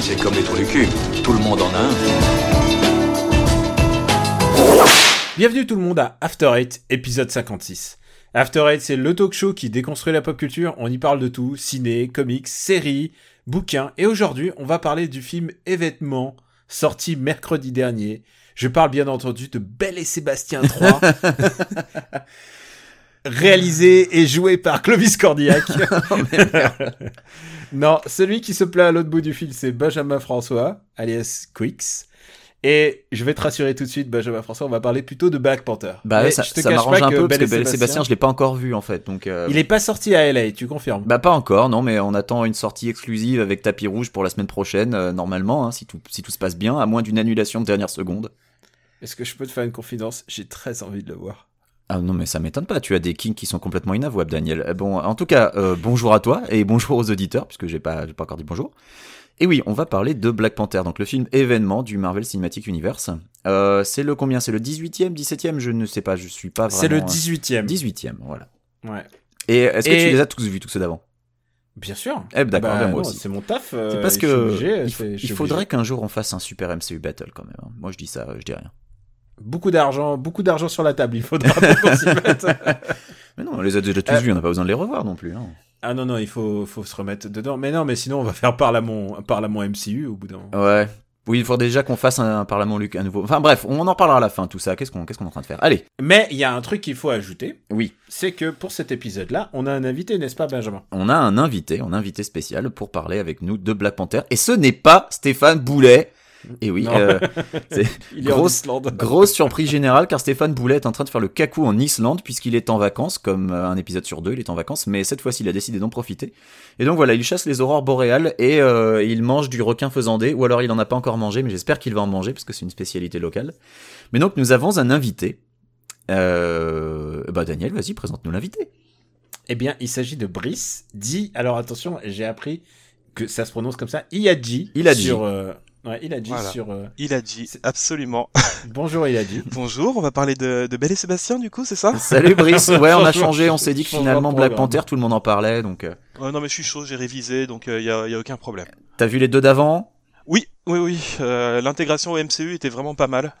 c'est comme les trous du cul. Tout le monde en a un. Bienvenue tout le monde à After Eight, épisode 56. After Eight, c'est le talk show qui déconstruit la pop culture. On y parle de tout, ciné, comics, séries, bouquins. Et aujourd'hui, on va parler du film Événement, sorti mercredi dernier. Je parle bien entendu de Belle et Sébastien 3. réalisé et joué par Clovis Cordillac. non, celui qui se plaît à l'autre bout du fil, c'est Benjamin François, alias Quix. Et je vais te rassurer tout de suite, Benjamin François, on va parler plutôt de Black Panther. Bah ouais, ça, m'arrange un peu parce Belle que Belle et Sébastien, je l'ai pas encore vu en fait, donc. euh, Il est pas sorti à LA, tu confirmes? Bah pas encore, non, mais on attend une sortie exclusive avec tapis rouge pour la semaine prochaine, euh, normalement, hein, si tout si tout se passe bien, à moins d'une annulation de dernière seconde. Est-ce que je peux te faire une confidence? J'ai très envie de le voir. Ah non, mais ça m'étonne pas. Tu as des kings qui sont complètement inavouables, Daniel. Euh, Bon, en tout cas, euh, bonjour à toi et bonjour aux auditeurs, puisque j'ai pas j'ai pas encore dit bonjour. Et oui, on va parler de Black Panther, donc le film événement du Marvel Cinematic Universe. Euh, c'est le combien? C'est le 18e, 17e Je ne sais pas, je suis pas vraiment. C'est le euh, 18ème. 18e, voilà. Ouais. Et est-ce que Et- tu les as tous vus, tous ceux d'avant? Bien sûr. Eh ben, d'accord, Bah, ben, moi non, aussi. C'est mon taf. euh, C'est parce que obligé, il, il faudrait qu'un jour on fasse un super MCU battle quand même. hein. Moi je dis ça, je dis rien. Beaucoup d'argent, beaucoup d'argent sur la table. Il faudra pas qu'on s'y mette. Mais non, on les a déjà tous Euh, vus, on n'a pas besoin de les revoir non plus. hein. Ah non non, il faut faut se remettre dedans. Mais non, mais sinon on va faire parlement parlement MCU au bout d'un. moment. Ouais. Oui, il faut déjà qu'on fasse un, Parlement Luc à nouveau. Enfin bref, on en parlera à la fin tout ça. Qu'est-ce qu'on qu'est-ce qu'on est en train de faire? Allez. Mais il y a un truc qu'il faut ajouter, Oui. c'est que pour cet épisode-là, on a un invité, n'est-ce pas, Benjamin? On a un invité, un invité spécial pour parler avec nous de Black Panther. Et ce n'est pas Stéphane Boulet. Et oui, Non. euh, c'est Il est en Grosse- grosse surprise générale car Stéphane Boulet est en train de faire le cacou en Islande puisqu'il est en vacances, comme euh, un épisode sur deux, il est en vacances, mais cette fois-ci il a décidé d'en profiter. Et donc voilà, il chasse les aurores boréales et euh, il mange du requin faisandé, ou alors il en a pas encore mangé, mais j'espère qu'il va en manger parce que c'est une spécialité locale. Mais donc nous avons un invité. Euh... Bah Daniel, vas-y, présente-nous l'invité. Eh bien, il s'agit de Brice, dit. Alors attention, j'ai appris que ça se prononce comme ça. Iadji. Iladji. Sur. euh, Ouais, Iladji Voilà. sur. euh, Il a dit, absolument. Bonjour Iladji. Bonjour, on va parler de, de Belle et Sébastien du coup, c'est ça? Salut Brice, ouais on a changé, on s'est dit que finalement de Black. Panther, tout le monde en parlait, donc euh, Euh, Non mais je suis chaud, j'ai révisé, donc il y, a, y a aucun problème. t'as vu les deux d'avant? Oui, oui, oui, euh, l'intégration au MCU était vraiment pas mal.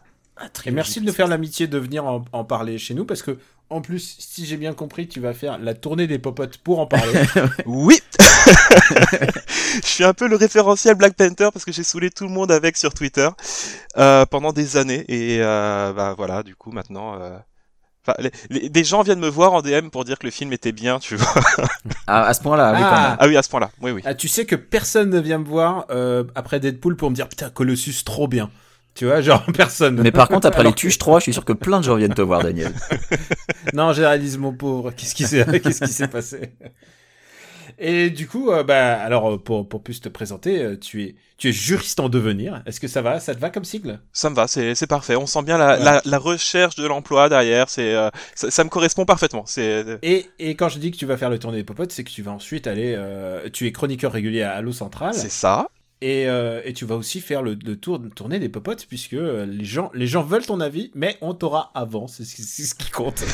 Et merci de nous faire l'amitié de venir en, en parler chez nous parce que, en plus, si j'ai bien compris, tu vas faire la tournée des popotes pour en parler. Oui Je suis un peu le référentiel Black Panther parce que j'ai saoulé tout le monde avec sur Twitter euh, pendant des années et euh, bah voilà, du coup maintenant... euh, Enfin, les, les- des gens viennent me voir en DM pour dire que le film était bien, tu vois. ah, À ce point-là, oui quand Ah. même. Ah oui, à ce point-là. Oui, oui. ah, tu sais que personne ne vient me voir euh, après Deadpool pour me dire putain, Colossus, trop bien. Tu vois, genre personne. Mais par contre, après Alors les Tuches 3, je suis sûr que plein de gens viennent te voir, Daniel. Non, j'ai réalisé mon pauvre. Qu'est-ce qui s'est, qu'est-ce qui s'est passé? Et du coup, euh, bah, alors pour pour plus te présenter, euh, tu es tu es juriste en devenir. Est-ce que ça va? Ça te va comme sigle? Ça me va, c'est c'est parfait. On sent bien la, Ouais. la, la recherche de l'emploi derrière. C'est euh, ça, ça me correspond parfaitement. C'est Et, et quand je dis que tu vas faire le tournée des popotes, c'est que tu vas ensuite aller. euh, tu es chroniqueur régulier à Halo Central. c'est ça. Et, euh, et tu vas aussi faire le, le tour de tournée des popotes, puisque euh, les gens, les gens veulent ton avis, mais on t'aura avant. C'est ce qui- c'est ce qui compte.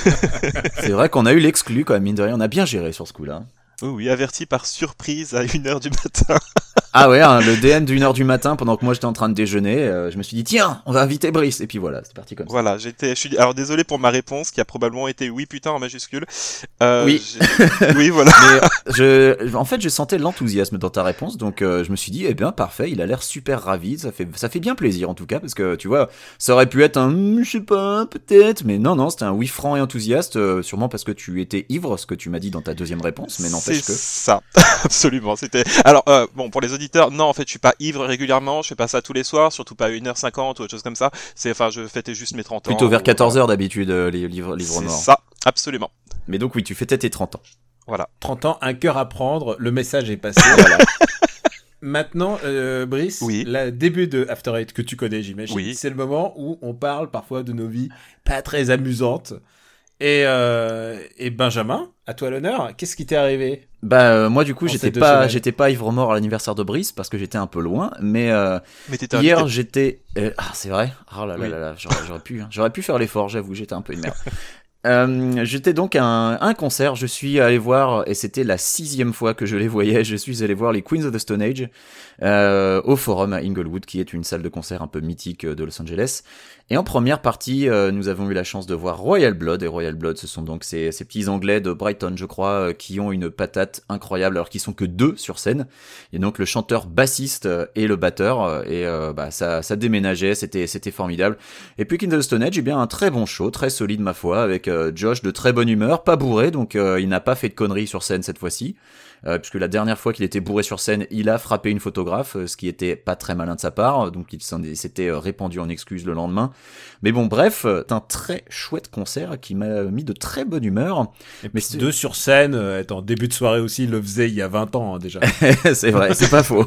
C'est vrai qu'on a eu l'exclu quand même, mine de rien, on a bien géré sur ce coup-là. Oui, averti par surprise à 1h du matin. Ah ouais, hein, le DM d'une heure du matin pendant que moi j'étais en train de déjeuner, euh, je me suis dit tiens, on va inviter Brice et puis voilà, c'est parti comme ça. Voilà, j'étais, je suis, alors désolé pour ma réponse qui a probablement été oui putain en majuscule. Euh, Oui. oui, voilà. Mais je, en fait, je sentais l'enthousiasme dans ta réponse, donc euh, je me suis dit eh bien parfait, il a l'air super ravi, ça fait ça fait bien plaisir en tout cas parce que tu vois, ça aurait pu être un Hmm, je sais pas peut-être, mais non non, c'était un oui franc et enthousiaste, euh, sûrement parce que tu étais ivre, ce que tu m'as dit dans ta deuxième réponse, mais n'empêche C'est que ça, absolument. C'était. Alors euh, bon, pour les auditeurs, non, en fait, je suis pas ivre régulièrement. Je fais pas ça tous les soirs, surtout pas à 1h50 ou autre chose comme ça. C'est, enfin, je fêtais juste mes 30 ans. plutôt vers ou- 14 heures d'habitude euh, les livres livres C'est noirs. ça, absolument. Mais donc oui, tu fêtais tes 30 ans. Voilà. 30 ans, un cœur à prendre, le message est passé. Maintenant, euh, Brice, Oui. le début de After Eight que tu connais, j'imagine, Oui. c'est le moment où on parle parfois de nos vies pas très amusantes. Et, euh, et Benjamin, à toi l'honneur, qu'est-ce qui t'est arrivé? Bah euh, moi du coup j'étais pas j'étais pas ivre mort à l'anniversaire de Brice parce que j'étais un peu loin mais euh, Mais hier j'étais euh, ah c'est vrai? Oh là là Oui. là là j'aurais j'aurais pu hein. j'aurais pu faire l'effort j'avoue j'étais un peu une merde Euh, J'étais donc à un, concert, je suis allé voir, et c'était la sixième fois que je les voyais, je suis allé voir les Queens of the Stone Age euh, au Forum à Inglewood, qui est une salle de concert un peu mythique de Los Angeles. Et en première partie, euh, nous avons eu la chance de voir Royal Blood. Et Royal Blood, ce sont donc ces, petits Anglais de Brighton, je crois, euh, qui ont une patate incroyable, alors qu'ils sont que deux sur scène. Et donc le chanteur bassiste euh, et le batteur. Et bah, ça, ça déménageait, c'était, c'était formidable. Et puis King of the Stone Age, eh bien un très bon show, très solide ma foi, avec Josh de très bonne humeur, pas bourré, donc il n'a pas fait de conneries sur scène cette fois-ci. Euh, puisque la dernière fois qu'il était bourré sur scène, il a frappé une photographe, euh, ce qui était pas très malin de sa part, donc il s'était euh, répandu en excuses le lendemain. Mais bon, bref, c'est un très chouette concert qui m'a mis de très bonne humeur. Et mais deux sur scène, en début de soirée aussi, il le faisait il y a 20 ans hein, déjà. c'est vrai, c'est pas faux.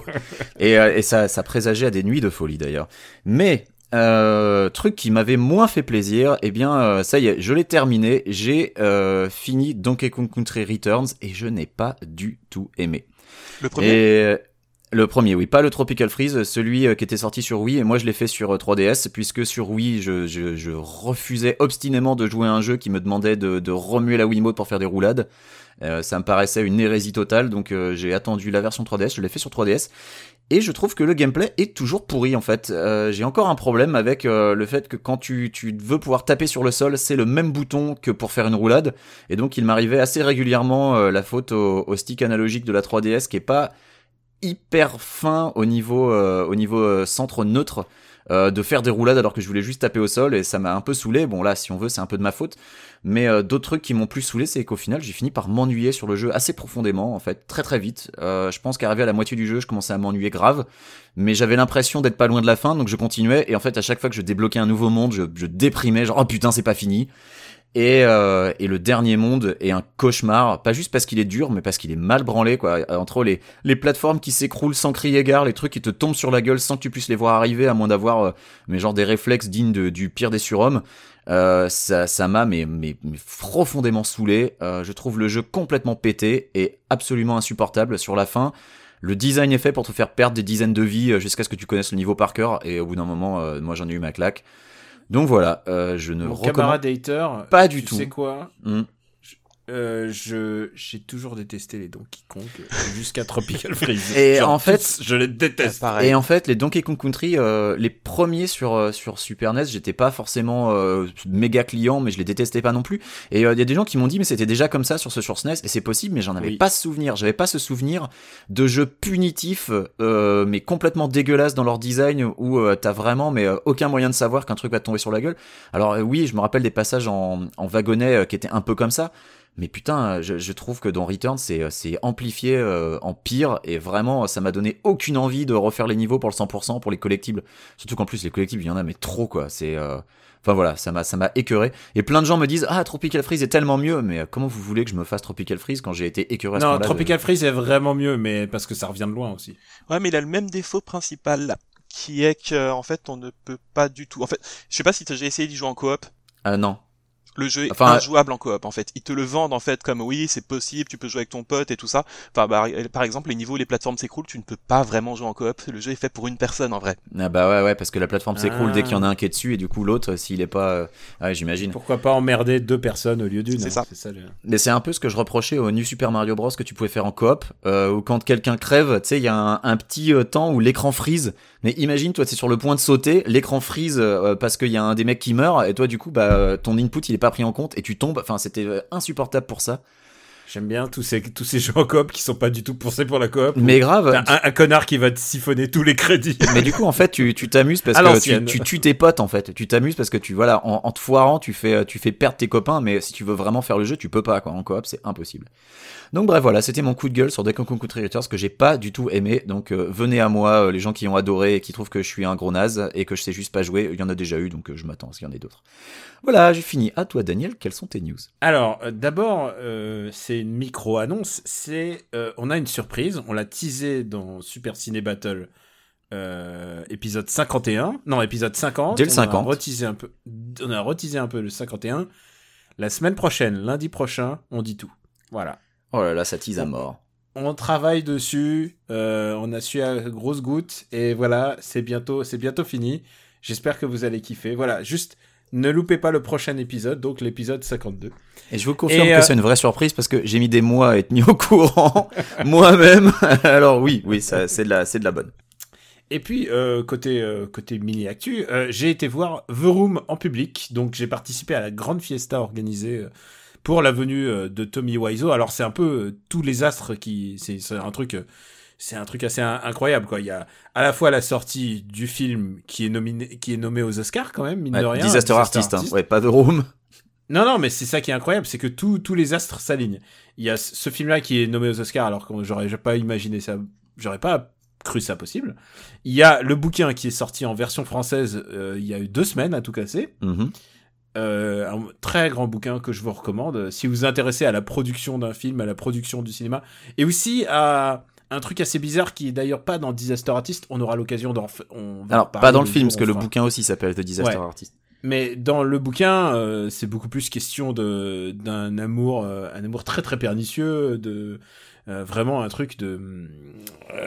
Et, et ça, ça présageait à des nuits de folie d'ailleurs. Mais euh, truc qui m'avait moins fait plaisir, eh bien euh, ça y est, je l'ai terminé, j'ai euh, fini Donkey Kong Country Returns et je n'ai pas du tout aimé. Le premier? Et, Le premier, oui, pas le Tropical Freeze, celui qui était sorti sur Wii, et moi je l'ai fait sur 3DS, puisque sur Wii, je, je, je, refusais obstinément de jouer à un jeu qui me demandait de, de remuer la Wiimote pour faire des roulades. ça me paraissait une hérésie totale, donc j'ai attendu la version 3DS, je l'ai fait sur 3DS, et je trouve que le gameplay est toujours pourri en fait. Euh, j'ai encore un problème avec euh, le fait que quand tu, veux pouvoir taper sur le sol, c'est le même bouton que pour faire une roulade. Et donc il m'arrivait assez régulièrement euh, la faute au, stick analogique de la 3DS qui est pas hyper fin au niveau, au niveau centre neutre. De faire des roulades alors que je voulais juste taper au sol et ça m'a un peu saoulé. Bon là, si on veut, c'est un peu de ma faute. Mais euh, d'autres trucs qui m'ont plus saoulé, c'est qu'au final, j'ai fini par m'ennuyer sur le jeu assez profondément, en fait, très très vite. Euh, je pense qu'arrivé à la moitié du jeu, je commençais à m'ennuyer grave, mais j'avais l'impression d'être pas loin de la fin, donc je continuais. Et en fait, à chaque fois que je débloquais un nouveau monde, je, je déprimais, genre oh putain, c'est pas fini. Et, euh, et, le dernier monde est un cauchemar, pas juste parce qu'il est dur, mais parce qu'il est mal branlé, quoi. Entre les, les plateformes qui s'écroulent sans crier gare, les trucs qui te tombent sur la gueule sans que tu puisses les voir arriver, à moins d'avoir, euh, mais genre des réflexes dignes du pire des surhommes. Euh, ça, ça m'a mais, mais, profondément saoulé. Euh, je trouve le jeu complètement pété et absolument insupportable sur la fin. Le design est fait pour te faire perdre des dizaines de vies jusqu'à ce que tu connaisses le niveau par cœur et au bout d'un moment, moi j'en ai eu ma claque. Donc voilà, je ne recommande pas du tout. Tu sais quoi hmm. Euh, je j'ai toujours détesté les Donkey Kong jusqu'à Tropical Freeze. Et en fait, je les déteste. Pareil. Et en fait, les Donkey Kong Country, euh, les premiers sur euh, sur Super NES, j'étais pas forcément méga client, mais je les détestais pas non plus. Et il y a des gens qui m'ont dit, mais c'était déjà comme ça sur ce sur SNES, et c'est possible, mais j'en avais pas ce souvenir. J'avais pas ce souvenir de jeux punitifs, mais complètement dégueulasses dans leur design, où t'as vraiment mais aucun moyen de savoir qu'un truc va te tomber sur la gueule. Alors oui, je me rappelle des passages en, en wagonnet qui étaient un peu comme ça. Mais putain, je, je trouve que dans Return, c'est, c'est amplifié euh, en pire, et vraiment, ça m'a donné aucune envie de refaire les niveaux pour le 100% pour les collectibles. Surtout qu'en plus, les collectibles, il y en a, mais trop, quoi. C'est. Euh... Enfin voilà, ça m'a ça m'a écœuré. Et plein de gens me disent ah Tropical Freeze est tellement mieux, mais euh, comment vous voulez que je me fasse Tropical Freeze quand j'ai été écœuré à Non, Tropical Freeze est vraiment mieux, mais parce que ça revient de loin aussi. Ouais, mais il a le même défaut principal qui est que en fait on ne peut pas du tout. En fait, je sais pas si j'ai essayé d'y jouer en coop. Ah non. Le jeu est enfin, injouable en coop en fait. Ils te le vendent en fait comme oui c'est possible, tu peux jouer avec ton pote et tout ça. Enfin bah, par exemple les niveaux, les plateformes s'écroulent, tu ne peux pas vraiment jouer en coop. Le jeu est fait pour une personne en vrai. Ah bah ouais ouais parce que la plateforme s'écroule dès qu'il y en a un qui est dessus et du coup l'autre s'il est pas, euh, ouais j'imagine. Pourquoi pas emmerder deux personnes au lieu d'une C'est hein, ça. Mais c'est un peu ce que je reprochais au New Super Mario Bros que tu pouvais faire en coop euh, où quand quelqu'un crève, tu sais il y a un, un petit euh, temps où l'écran freeze. Mais imagine toi c'est sur le point de sauter, l'écran freeze euh, parce qu'il y a un des mecs qui meurt et toi du coup bah ton input il est pas pris en compte et tu Enfin, c'était euh, insupportable pour ça. J'aime bien tous ces, tous ces jeux en coop qui sont pas du tout pensés pour la coop. Mais grave. Un, connard qui va te siphonner tous les crédits. Mais du coup, en fait, tu t'amuses parce que tu, tu tues tes potes, en fait. Tu t'amuses parce que tu, voilà, en, en, te foirant, tu fais, tu fais perdre tes copains, mais si tu veux vraiment faire le jeu, tu peux pas, quoi. En coop, c'est impossible. Donc bref, voilà, c'était mon coup de gueule sur Deck Returns que j'ai pas du tout aimé. Donc euh, venez à moi, euh, les gens qui ont adoré et qui trouvent que je suis un gros naze et que je sais juste pas jouer. Il y en a déjà eu, donc euh, je m'attends à ce qu'il y en ait d'autres. Voilà, j'ai fini. À toi, Daniel, quelles sont tes news? Alors, d'abord, c'est une micro-annonce. C'est, on a une surprise. On l'a teasé dans Super Ciné Battle. épisode 51, non épisode 50. Dès le 50. On a retisé un peu, on a retisé un peu le 51. La semaine prochaine, lundi prochain, on dit tout. Voilà. Oh là là, ça tease à mort. On travaille dessus, euh, on a su à grosses gouttes et voilà, c'est bientôt, c'est bientôt fini. J'espère que vous allez kiffer. Voilà, juste ne loupez pas le prochain épisode, donc l'épisode 52. Et je vous confirme Et, que euh, c'est une vraie surprise parce que j'ai mis des mois à être mis au courant moi-même. Alors oui, oui, ça, c'est de la, c'est de la bonne. Et puis, euh, côté, euh, côté mini-actu, euh, j'ai été voir The Room en public. Donc, j'ai participé à la grande fiesta organisée pour la venue de Tommy Wiseau. Alors, c'est un peu tous les astres qui... C'est un truc... c'est un truc assez in- incroyable, quoi. Il y a à la fois la sortie du film qui est, nominé, qui est nommé aux Oscars, quand même, mine de rien. disaster artist, hein. ouais, pas The Room. Non, non, mais c'est ça qui est incroyable, c'est que tous tous les astres s'alignent. Il y a ce film-là qui est nommé aux Oscars, alors que j'aurais pas imaginé ça, j'aurais pas cru ça possible. Il y a le bouquin qui est sorti en version française euh, il y a eu deux semaines à tout casser. Mhm. Euh, un très grand bouquin que je vous recommande si vous vous intéressez à la production d'un film, à la production du cinéma, et aussi à un truc assez bizarre qui est d'ailleurs pas dans Disaster Artist. On aura l'occasion d'en. Alors, pas dans le film, parce que le bouquin aussi s'appelle The Disaster Ouais. Artist. Mais dans le bouquin, euh, c'est beaucoup plus question de d'un amour, euh, un amour très très pernicieux, de euh, vraiment un truc de,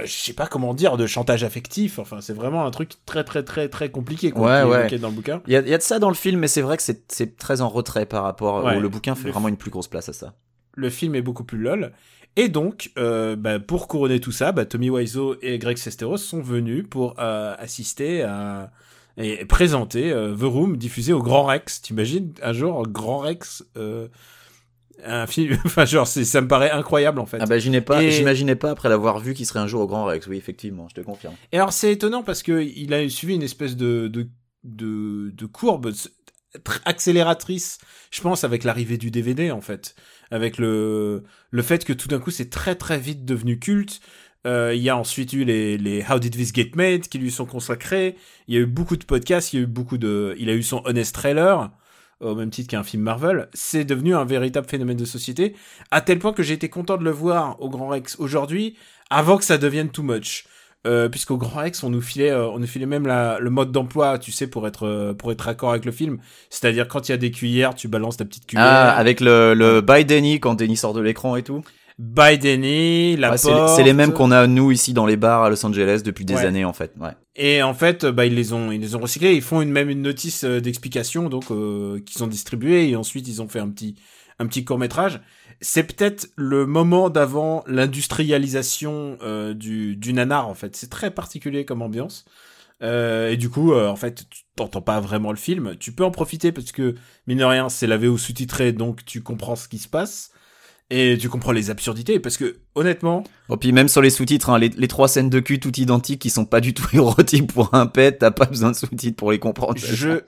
je sais pas comment dire, de chantage affectif. Enfin, c'est vraiment un truc très très très très compliqué quoi, Ouais, qui est ouais. évoqué dans le bouquin. Il y, a, il y a de ça dans le film, mais c'est vrai que c'est, très en retrait par rapport Ouais. le bouquin fait vraiment une plus grosse place à ça. Le film est beaucoup plus lol. Et donc, euh, bah, pour couronner tout ça, bah, Tommy Wiseau et Greg Sesteros sont venus pour euh, assister à et présenter euh, The Room diffusé au Grand Rex. T'imagines un jour Grand Rex euh, un film, enfin genre ça me paraît incroyable en fait. Ah bah j'imaginais pas, Et- j'imaginais pas après l'avoir vu qu'il serait un jour au Grand Rex. Oui, effectivement, je te confirme. Et alors c'est étonnant parce que il a suivi une espèce de de de, de courbe accélératrice, je pense avec l'arrivée du DVD en fait, avec le le fait que tout d'un coup c'est très très vite devenu culte. Euh, il y a ensuite eu les, les How Did This Get Made qui lui sont consacrés. Il y a eu beaucoup de podcasts, il y a eu beaucoup de, il a eu son Honest Trailer au même titre qu'un film Marvel. C'est devenu un véritable phénomène de société à tel point que j'ai été content de le voir au Grand Rex aujourd'hui avant que ça devienne too much. Euh, puisqu'au Grand Rex, on nous filait, euh, on nous filait même la, le mode d'emploi, tu sais, pour être, euh, pour être accord avec le film. C'est-à-dire quand il y a des cuillères, tu balances ta petite cuillère. Ah, avec le, le by Denny quand Denny sort de l'écran et tout. By Denny, la Ouais, c'est, porte. c'est les mêmes qu'on a nous ici dans les bars à Los Angeles depuis des Ouais. années en fait. Ouais. Et en fait, euh, bah, ils les ont, ils les ont recyclés. Ils font une, même une notice d'explication, donc, euh, qu'ils ont distribué. Et ensuite, ils ont fait un petit, un petit court métrage. C'est peut-être le moment d'avant l'industrialisation euh, du, du nanar, en fait. C'est très particulier comme ambiance. Euh, et du coup, euh, en fait, tu t'entends pas vraiment le film. Tu peux en profiter parce que, mine de rien, c'est la VO sous-titrée, donc tu comprends ce qui se passe. Et tu comprends les absurdités, parce que, honnêtement, Bon, puis même sur les sous-titres, hein, les, les trois scènes de cul toutes identiques qui sont pas du tout érotiques pour un pet, t'as pas besoin de sous-titres pour les comprendre. je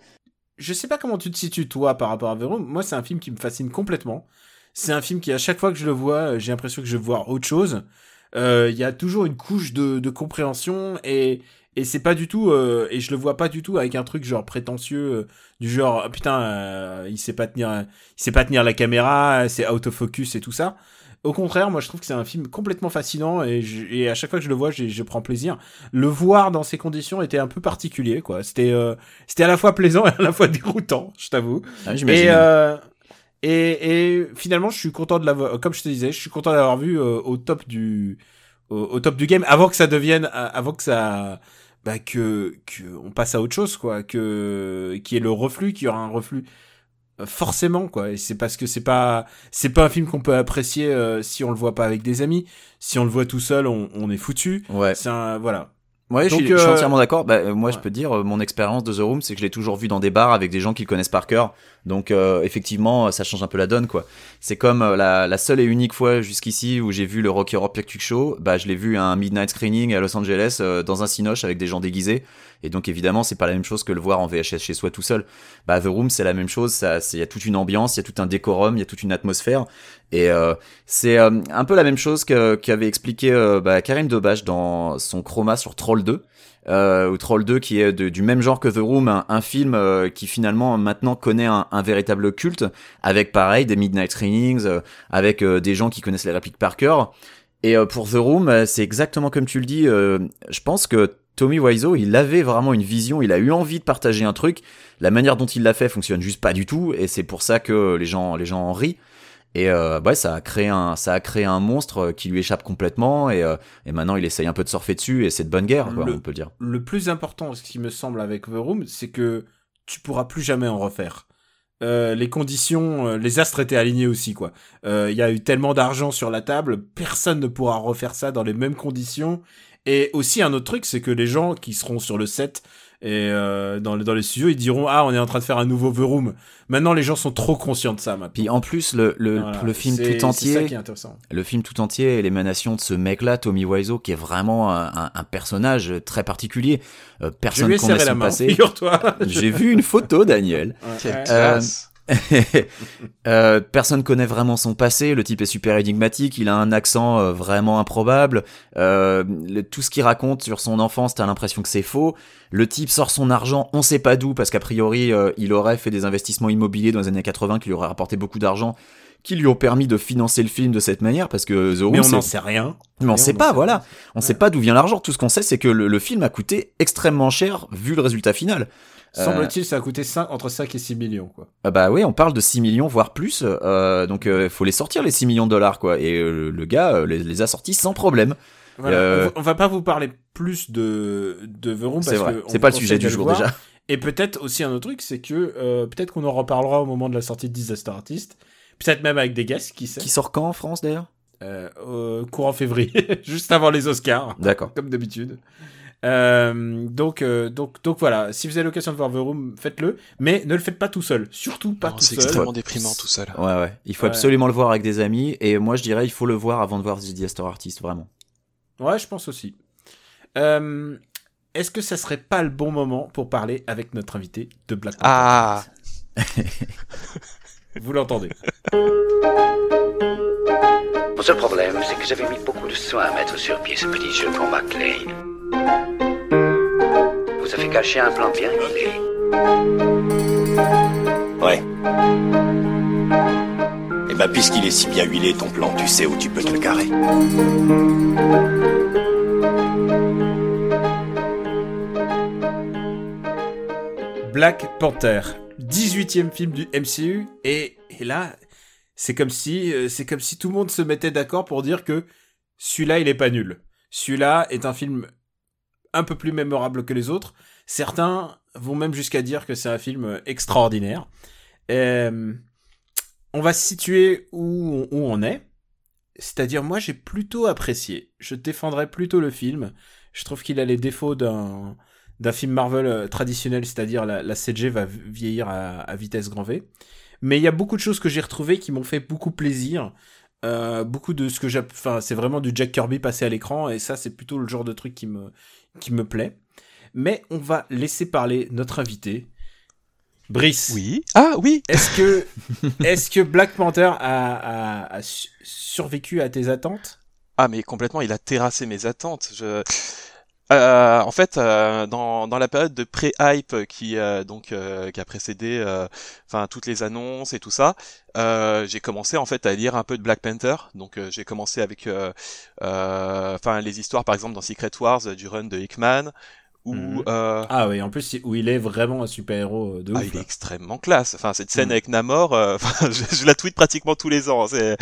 je sais pas comment tu te situes toi par rapport à Véro. Moi, c'est un film qui me fascine complètement. C'est un film qui, à chaque fois que je le vois, euh, j'ai l'impression que je vois autre chose. Euh, Il y a toujours une couche de, de compréhension et et c'est pas du tout euh, et je le vois pas du tout avec un truc genre prétentieux euh, du genre ah, putain euh, il sait pas tenir il sait pas tenir la caméra c'est autofocus et tout ça au contraire moi je trouve que c'est un film complètement fascinant et, je- et à chaque fois que je le vois je prends plaisir. Le voir dans ces conditions était un peu particulier quoi. C'était euh, c'était à la fois plaisant et à la fois déroutant je t'avoue. Ah, et, euh, et, et finalement, je suis content de l'avoir, comme je te disais, je suis content d'avoir vu euh, au top du, au, au top du game, avant que ça devienne, avant que ça, bah, que, que on passe à autre chose, quoi, que, qui est le reflux, qu'il y aura un reflux. Forcément, quoi. Et c'est parce que c'est pas, c'est pas un film qu'on peut apprécier euh, si on le voit pas avec des amis. Si on le voit tout seul, on, on est foutu. Ouais. C'est un, voilà. Ouais, je, Donc, suis, je suis euh, entièrement d'accord. Bah, euh, moi, je peux te dire, euh, mon expérience de The Room, c'est que je l'ai toujours vu dans des bars avec des gens qui le connaissent par cœur. Donc, euh, effectivement, ça change un peu la donne, quoi. C'est comme euh, la, seule et unique fois jusqu'ici où j'ai vu le Rocky Horror Picture Show. Bah, je l'ai vu à un midnight screening à Los Angeles euh, dans un cinoche avec des gens déguisés. Et donc, évidemment, c'est pas la même chose que le voir en VHS chez soi tout seul. Bah, The Room, c'est la même chose. Il y a toute une ambiance, il y a tout un décorum, il y a toute une atmosphère. Et c'est un peu la même chose qu'avait expliqué bah, Karim Debache dans son Chroma sur Troll 2 euh, ou Troll 2 qui est du même genre que The Room, un, film euh, qui finalement maintenant connaît un, véritable culte, avec pareil des midnight screenings, euh, avec euh, des gens qui connaissent les répliques par cœur. Et euh, pour The Room, c'est exactement comme tu le dis. je pense que Tommy Wiseau, il avait vraiment une vision, il a eu envie de partager un truc. La manière dont il l'a fait fonctionne juste pas du tout, et c'est pour ça que les gens, les gens en rient. Et euh, ouais, ça a créé un, ça a créé un monstre qui lui échappe complètement, et, euh, et maintenant il essaye un peu de surfer dessus, et c'est de bonne guerre, quoi, Le- on peut le dire. le plus important, ce qui me semble avec The Room, c'est que tu pourras plus jamais en refaire. Euh, les conditions, euh, les astres étaient alignés aussi quoi. Euh, Il y a eu tellement d'argent sur la table, personne ne pourra refaire ça dans les mêmes conditions. Et aussi un autre truc, c'est que les gens qui seront sur le set et euh, dans, dans les studios, ils diront ah on est en train de faire un nouveau The Room. Maintenant les gens sont trop conscients de ça maintenant. Puis en plus, le, le, Voilà. le film tout C'est ça entier, qui est intéressant. le film tout entier est l'émanation de ce mec-là, Tommy Wiseau, qui est vraiment un, un- personnage très particulier. Euh, personne connaît serré la son main, passé. figure-toi. J'ai vu une photo, Daniel. Ouais. classe. Euh, personne connaît vraiment son passé. Le type est super énigmatique. Il a un accent euh, vraiment improbable. Euh, le- tout ce qu'il raconte sur son enfance, t'as l'impression que c'est faux. Le type sort son argent, on sait pas d'où, parce qu'a priori, euh, il aurait fait des investissements immobiliers dans les années 80 qui lui auraient rapporté beaucoup d'argent, qui lui ont permis de financer le film de cette manière, parce que The Room, Mais on n'en sait rien. mais on Et sait pas, voilà. On sait pas d'où vient l'argent. Tout ce qu'on sait, c'est que le, le film a coûté extrêmement cher vu le résultat final. Euh, Semble-t-il, ça a coûté 5, entre 5 et 6 millions, quoi. Ah bah oui, on parle de 6 millions, voire plus. Euh, donc il faut les sortir les 6 millions de dollars, quoi. Et euh, le gars euh, les, les a sortis sans problème. Voilà. Euh, On, va, pas vous parler plus de, de C'est parce vrai. que C'est pas le sujet du jour voir. déjà. Et peut-être aussi un autre truc, c'est que euh, peut-être qu'on en reparlera au moment de la sortie de Disaster Artist. Peut-être même avec des guests, qui sait. Qui sort quand en France d'ailleurs? Euh, euh, courant février, juste avant les Oscars, D'accord. comme d'habitude. Euh, donc, euh, donc, donc voilà. Si vous avez l'occasion de voir The Room, faites-le, mais ne le faites pas tout seul. Surtout pas Non, tout C'est seul. extrêmement déprimant tout seul. Ouais ouais. Il faut Ouais. absolument le voir avec des amis. Et moi je dirais il faut le voir avant de voir The Disaster Artist vraiment. Ouais, je pense aussi. Euh, Est-ce que ça serait pas le bon moment pour parler avec notre invité de Black Panther Ah, Vous l'entendez. Mon seul problème, c'est que j'avais mis beaucoup de soin à mettre sur pied ce petit jeu pour McLean. Vous avez caché un plan bien huilé. Ouais. Eh ben, puisqu'il est si bien huilé, ton plan, tu sais où tu peux te le carrer. Black Panther, 18e film du MCU, et, et là, c'est comme si, euh, c'est comme si tout le monde se mettait d'accord pour dire que celui-là, il est pas nul. Celui-là est un film un peu plus mémorable que les autres. Certains vont même jusqu'à dire que c'est un film euh, extraordinaire. Euh, on va se situer où, on est. C'est-à-dire, moi, j'ai plutôt apprécié. Je défendrais plutôt le film. Je trouve qu'il a les défauts d'un d'un film Marvel euh, traditionnel, c'est-à-dire la, CG va vieillir à, vitesse grand V. Mais il y a beaucoup de choses que j'ai retrouvées qui m'ont fait beaucoup plaisir. Beaucoup de ce que j'ai, enfin, c'est vraiment du Jack Kirby passé à l'écran et ça, c'est plutôt le genre de truc qui me, qui me plaît. Mais on va laisser parler notre invité, Brice. oui. Ah, oui. Est-ce que, est-ce que Black Panther a, a- a su- survécu à tes attentes? Ah, mais complètement, il a terrassé mes attentes. Je... Euh, en fait, euh, dans, dans la période de pré-hype qui euh, donc euh, qui a précédé, euh, enfin toutes les annonces et tout ça, euh, j'ai commencé en fait à lire un peu de Black Panther. Donc euh, j'ai commencé avec, euh, euh, enfin les histoires par exemple dans Secret Wars du run de Hickman, où euh, Ah oui, en plus, où il est vraiment un super-héros de ah, ouf. il est là. extrêmement classe. Enfin cette scène Mhm. avec Namor, euh, je, je la tweete pratiquement tous les ans. C'est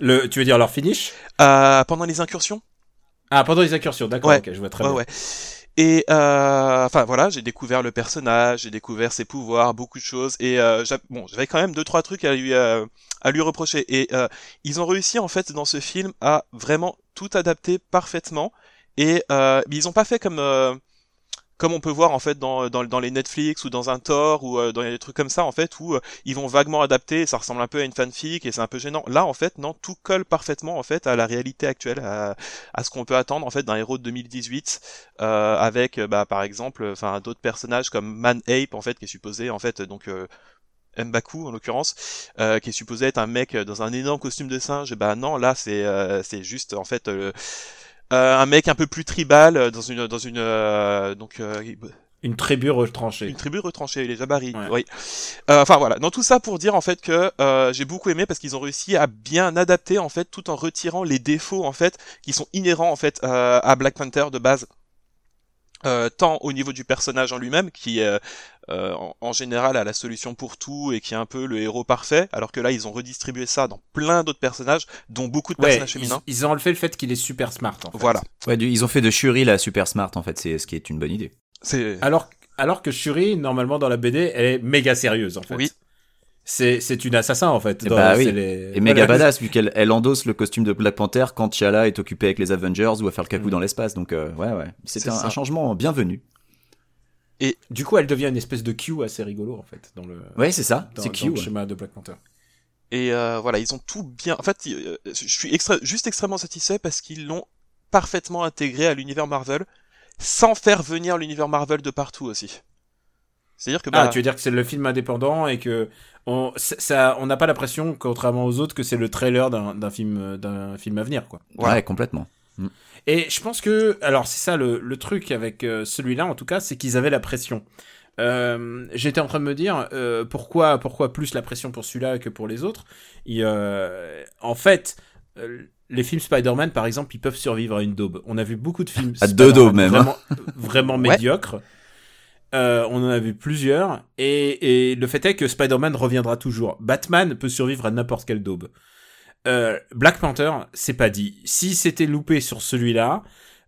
Le, tu veux dire leur finish? Euh, pendant les incursions. Ah, pendant les incursions, d'accord, Ouais. ok, je vois très Ouais, bien. ouais. Et euh, enfin voilà, j'ai découvert le personnage, j'ai découvert ses pouvoirs, beaucoup de choses. Et euh, bon, j'avais quand même deux trois trucs à lui euh, à lui reprocher. Et euh, ils ont réussi en fait dans ce film à vraiment tout adapter parfaitement. Et euh, mais ils ont pas fait comme euh, comme on peut voir en fait dans, dans, dans les Netflix ou dans un Thor ou euh, dans des trucs comme ça en fait où euh, ils vont vaguement adapter ça ressemble un peu à une fanfic et c'est un peu gênant. Là en fait non tout colle parfaitement en fait à la réalité actuelle à, à ce qu'on peut attendre en fait d'un héros de 2018 euh, avec euh, bah, par exemple enfin d'autres personnages comme Man Ape en fait qui est supposé en fait donc euh, Mbaku en l'occurrence, euh, qui est supposé être un mec dans un énorme costume de singe, bah non, là c'est euh, c'est juste en fait euh, un mec un peu plus tribal euh, dans une dans une euh, donc euh, Une tribu retranchée. une tribu retranchée, les Jabari. Ouais. Oui. Euh, Enfin voilà. Dans tout ça pour dire en fait que euh, j'ai beaucoup aimé parce qu'ils ont réussi à bien adapter en fait tout en retirant les défauts en fait qui sont inhérents en fait euh, à Black Panther de base. Euh, tant au niveau du personnage en lui-même, qui euh, en, en général a la solution pour tout et qui est un peu le héros parfait, alors que là ils ont redistribué ça dans plein d'autres personnages, dont beaucoup de Ouais, personnages ils, féminins. ils ont enlevé le fait qu'il est super smart. En fait. Voilà. Ouais, du- ils ont fait de Shuri la super smart en fait, c'est ce qui est une bonne idée. C'est Alors, alors que Shuri, normalement dans la BD, elle est méga sérieuse en fait. Oui. C'est c'est une assassin en fait. Et dans- bah oui. les- Et méga voilà. badass vu qu'elle elle endosse le costume de Black Panther quand T'Challa est occupé avec les Avengers ou à faire le cacou Mm. dans l'espace. Donc euh, ouais ouais, C'est un changement bienvenu. Du coup, elle devient une espèce de Q assez rigolo en fait dans le. Ouais c'est ça, dans- c'est dans cute. le ouais. schéma de Black Panther. Et euh, voilà, ils ont tout bien. En fait, euh, je suis extra... juste extrêmement satisfait parce qu'ils l'ont parfaitement intégré à l'univers Marvel, sans faire venir l'univers Marvel de partout aussi. C'est-à-dire que bah, Ah, tu veux dire que c'est le film indépendant et que on ça on n'a pas l'impression contrairement aux autres que c'est le trailer d'un film d'un film à venir quoi. Ouais complètement. Et je pense que, alors c'est ça le, le truc avec euh, celui-là en tout cas, c'est qu'ils avaient la pression. Euh, J'étais en train de me dire euh, pourquoi, pourquoi plus la pression pour celui-là que pour les autres? Et, en fait, les films Spider-Man par exemple, ils peuvent survivre à une daube. On a vu beaucoup de films À deux daubes même, hein. vraiment, médiocres. Euh, on en a vu plusieurs et, et le fait est que Spider-Man reviendra toujours. Batman peut survivre à n'importe quelle daube. Euh, Black Panther, c'est pas dit. Si c'était loupé sur celui-là,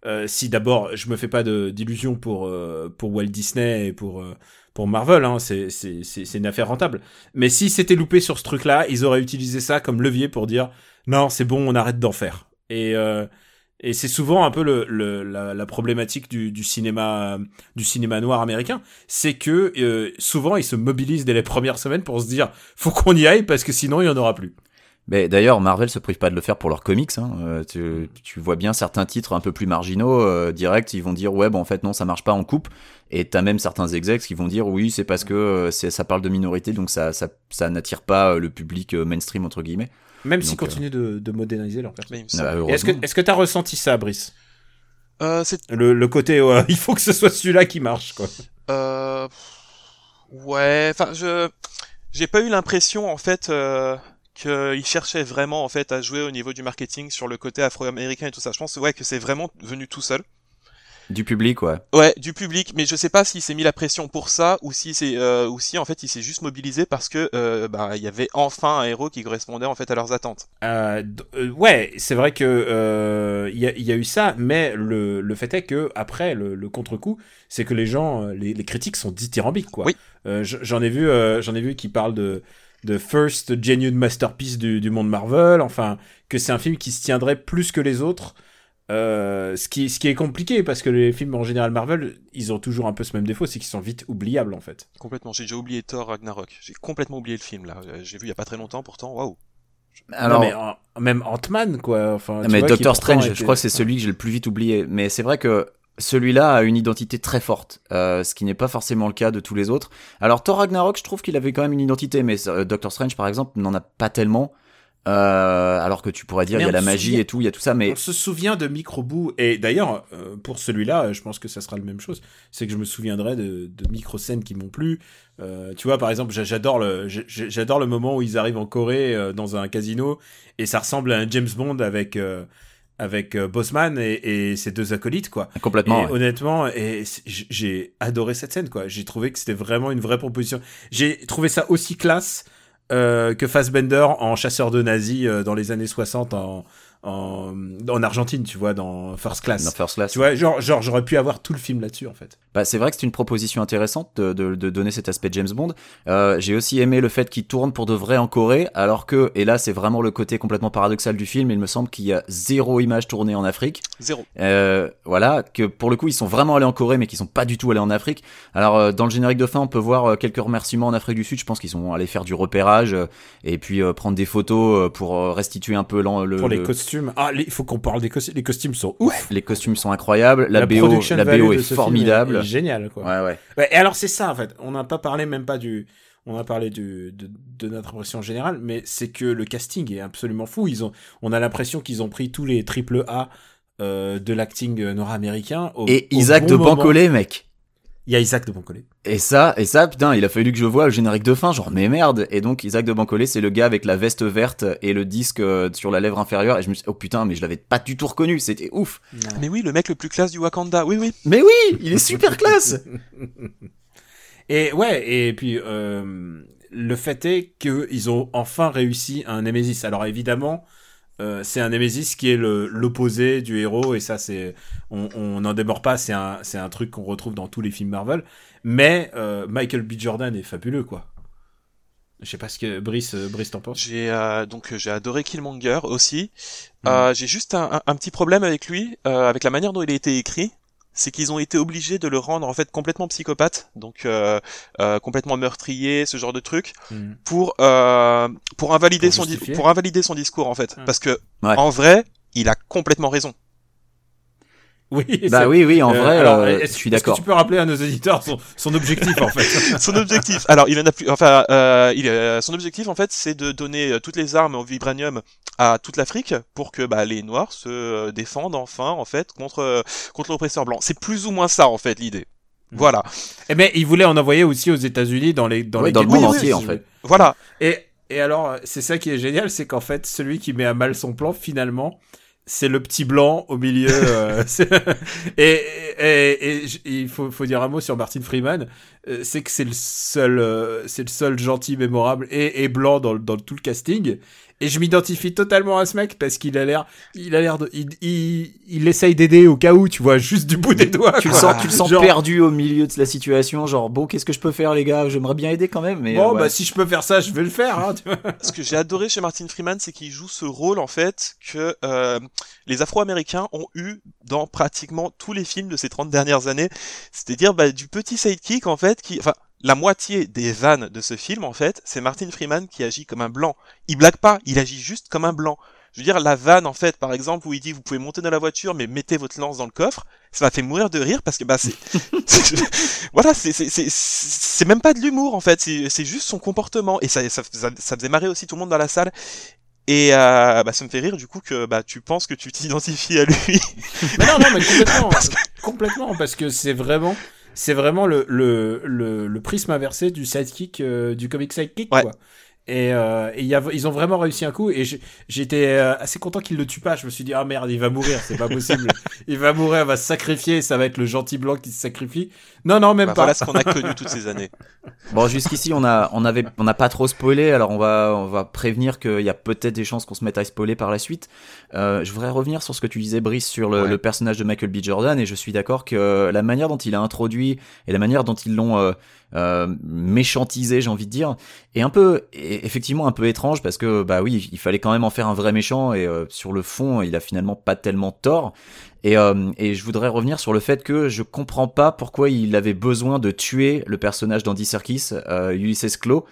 euh, si d'abord je me fais pas d'illusions pour euh, pour Walt Disney et pour pour Marvel, hein, c'est c'est une affaire rentable. Mais si c'était loupé sur ce truc-là, ils auraient utilisé ça comme levier pour dire non, c'est bon, on arrête d'en faire. Et et c'est souvent un peu le, le la, la problématique du, du cinéma du cinéma noir américain, c'est que souvent ils se mobilisent dès les premières semaines pour se dire faut qu'on y aille parce que sinon il y en aura plus. Mais d'ailleurs, Marvel se prive pas de le faire pour leurs comics. Hein. Euh, tu, tu vois bien certains titres un peu plus marginaux, euh, direct, ils vont dire ouais, bon en fait non, ça marche pas en coupe. Et t'as même certains execs qui vont dire oui, c'est parce que euh, ça parle de minorité, donc ça ça, ça n'attire pas euh, le public euh, mainstream entre guillemets. Même s'ils euh, continuent de, de moderniser leur Euh, Et Est-ce que heureusement. est-ce que t'as ressenti ça, Brice? Euh, c'est le, le côté euh, il faut que ce soit celui-là qui marche quoi. Euh... Ouais, enfin, je j'ai pas eu l'impression en fait euh, qu'ils cherchaient vraiment en fait à jouer au niveau du marketing sur le côté afro-américain et tout ça. Je pense ouais que c'est vraiment venu tout seul. Du public, ouais. Ouais, du public, mais je sais pas s'il s'est mis la pression pour ça ou si c'est euh, ou si en fait il s'est juste mobilisé parce que euh, bah il y avait enfin un héros qui correspondait en fait à leurs attentes. Euh, ouais, c'est vrai que euh, il y, a, il y a eu ça, mais le, le fait est que après le, le contre-coup, c'est que les gens, les, les critiques sont dithyrambiques quoi. Oui. Euh, j'en ai vu, euh, j'en ai vu qui parlent de de first genuine masterpiece du, du monde Marvel, enfin que c'est un film qui se tiendrait plus que les autres. Euh, ce qui ce qui est compliqué parce que les films en général Marvel, ils ont toujours un peu ce même défaut, c'est qu'ils sont vite oubliables en fait. Complètement, j'ai déjà oublié Thor Ragnarok. J'ai complètement oublié le film là. Euh, J'ai vu il y a pas très longtemps pourtant. Waouh. Alors, non, mais en- même Ant-Man quoi. Enfin, tu mais Doctor Strange, était- je crois que c'est celui que j'ai le plus vite oublié. Mais c'est vrai que celui-là a une identité très forte, euh, ce qui n'est pas forcément le cas de tous les autres. Alors Thor Ragnarok, je trouve qu'il avait quand même une identité, mais euh, Doctor Strange, par exemple, n'en a pas tellement. Euh, alors que tu pourrais dire, il y a la magie souvient- et tout, il y a tout ça, mais On se souvient de Microboo, et d'ailleurs, euh, pour celui-là, je pense que ça sera la même chose. C'est que je me souviendrai de, de micro-scènes qui m'ont plu. Euh, tu vois, par exemple, j'a- j'adore le, j'adore le moment où ils arrivent en Corée euh, dans un casino et ça ressemble à un James Bond avec euh, avec euh, Bosman et, et ses deux acolytes, quoi. complètement. Et ouais. honnêtement, et j'ai adoré cette scène, quoi. J'ai trouvé que c'était vraiment une vraie proposition. J'ai trouvé ça aussi classe euh, que Fassbender en chasseur de nazis euh, dans les années 60 en, en, en Argentine, tu vois, dans First Class. Dans First Class. Tu vois, genre, genre j'aurais pu avoir tout le film là-dessus, en fait. Bah, c'est vrai que c'est une proposition intéressante de, de, de donner cet aspect James Bond. Euh, j'ai aussi aimé le fait qu'il tourne pour de vrai en Corée, alors que, et là c'est vraiment le côté complètement paradoxal du film, il me semble qu'il y a zéro image tournée en Afrique. Zéro. Euh, voilà, que pour le coup ils sont vraiment allés en Corée, mais qu'ils sont pas du tout allés en Afrique. Alors euh, dans le générique de fin, on peut voir euh, quelques remerciements en Afrique du Sud. Je pense qu'ils sont allés faire du repérage euh, et puis euh, prendre des photos euh, pour restituer un peu le, Pour les le- costumes. Ah, il faut qu'on parle des costumes. Les costumes sont ouf. les costumes sont incroyables, la, BO, la est formidable. est génial, quoi. Ouais ouais. Ouais, et alors c'est ça en fait. On n'a pas parlé même pas du. On a parlé du, de, de notre impression générale, mais c'est que le casting est absolument fou. Ils ont, on a l'impression qu'ils ont pris tous les triple A euh, de l'acting euh, nord-américain. Et au Isaac bon de. Bancolé, mec. Il y a Isaac de Bancolé. Et ça, et ça, putain, il a fallu que je vois le générique de fin, genre, mais merde. Et donc, Isaac de Bancolé, c'est le gars avec la veste verte et le disque euh, sur la lèvre inférieure. Et je me suis dit, oh putain, mais je l'avais pas du tout reconnu, c'était ouf. Mais oui, le mec le plus classe du Wakanda. Oui, oui. Mais oui, il est super classe. Et ouais, et puis euh, le fait est qu'ils ont enfin réussi un Nemesis. Alors évidemment, euh, c'est un Nemesis qui est le- l'opposé du héros et ça c'est on on n'en démord pas c'est un c'est un truc qu'on retrouve dans tous les films Marvel. Mais euh, Michael B. Jordan est fabuleux quoi. Je sais pas ce que Brice euh, Brice t'en penses. J'ai euh, donc j'ai adoré Killmonger aussi. Euh, j'ai juste un, un- un petit problème avec lui, euh, avec la manière dont il a été écrit. C'est qu'ils ont été obligés de le rendre en fait complètement psychopathe, donc euh, euh, complètement meurtrier, ce genre de truc, Mhm. pour euh, pour invalider Pour son pour invalider son discours en fait, Mhm. parce que Ouais. en vrai, il a complètement raison. Oui Bah oui, oui, en euh, vrai, alors, euh, je suis est-ce que d'accord. tu peux rappeler à nos auditeurs son, son objectif en fait son objectif, alors il en a plus, enfin, euh, il, euh, son objectif en fait, c'est de donner toutes les armes au vibranium à toute l'Afrique pour que bah, les Noirs se défendent enfin en fait contre contre l'oppresseur blanc. C'est plus ou moins ça en fait l'idée. Mhm. Voilà, Eh ben, il voulait en envoyer aussi aux États-Unis dans les dans Ouais, les dans le monde entier, en fait. voilà. Et et alors, c'est ça qui est génial, c'est qu'en fait, celui qui met à mal son plan, finalement, c'est le petit blanc au milieu. euh, et et, et il faut, faut dire un mot sur Martin Freeman, euh, c'est que c'est le seul, euh, c'est le seul gentil, mémorable et, et blanc dans, dans tout le casting. Et je m'identifie totalement à ce mec parce qu'il a l'air, il a l'air de, il, il, il essaye d'aider au cas où, tu vois, juste du bout des doigts. Tu le sens, tu le sens Genre, perdu au milieu de la situation, genre bon, qu'est-ce que je peux faire, les gars? J'aimerais bien aider quand même, mais Bon, euh, ouais. bah si je peux faire ça, je vais le faire. Hein, tu vois. Ce que j'ai adoré chez Martin Freeman, c'est qu'il joue ce rôle en fait que euh, les Afro-Américains ont eu dans pratiquement tous les films de ces 30 dernières années. C'est-à-dire bah, du petit sidekick en fait qui, enfin, la moitié des vannes de ce film en fait, c'est Martin Freeman qui agit comme un blanc. Il blague pas, il agit juste comme un blanc. Je veux dire, la vanne, en fait, par exemple, où il dit, vous pouvez monter dans la voiture, mais mettez votre lance dans le coffre, ça m'a fait mourir de rire parce que, bah, c'est, voilà, c'est, c'est, c'est, c'est même pas de l'humour, en fait, c'est, juste son comportement. Et ça, ça, ça, ça faisait marrer aussi tout le monde dans la salle. Et, euh, bah, ça me fait rire, du coup, que, bah, tu penses que tu t'identifies à lui. Mais non, non, mais complètement, complètement, parce que c'est vraiment, c'est vraiment le, le, le, le prisme inversé du sidekick, euh, du comic sidekick, Ouais. quoi. Et, euh, et il y a, ils ont vraiment réussi un coup, et j'ai- j'étais euh, assez content qu'ils le tuent pas. Je me suis dit, ah merde, il va mourir, c'est pas possible. il va mourir, va se sacrifier, ça va être le gentil blanc qui se sacrifie. Non, non, même Bah, pas. voilà ce qu'on a connu toutes ces années. Bon, jusqu'ici, on a, on avait, on n'a pas trop spoilé, alors on va, on va prévenir qu'il y a peut-être des chances qu'on se mette à spoiler par la suite. Euh, je voudrais revenir sur ce que tu disais, Brice, sur le, Ouais. le personnage de Michael B. Jordan, et je suis d'accord que la manière dont il a introduit et la manière dont ils l'ont euh, méchantisé, j'ai envie de dire, est un peu, effectivement un peu étrange parce que, bah oui, il fallait quand même en faire un vrai méchant, et euh, sur le fond, il a finalement pas tellement tort. Et, euh, et je voudrais revenir sur le fait que je comprends pas pourquoi il avait besoin de tuer le personnage d'Andy Serkis, euh, Ulysses Claw,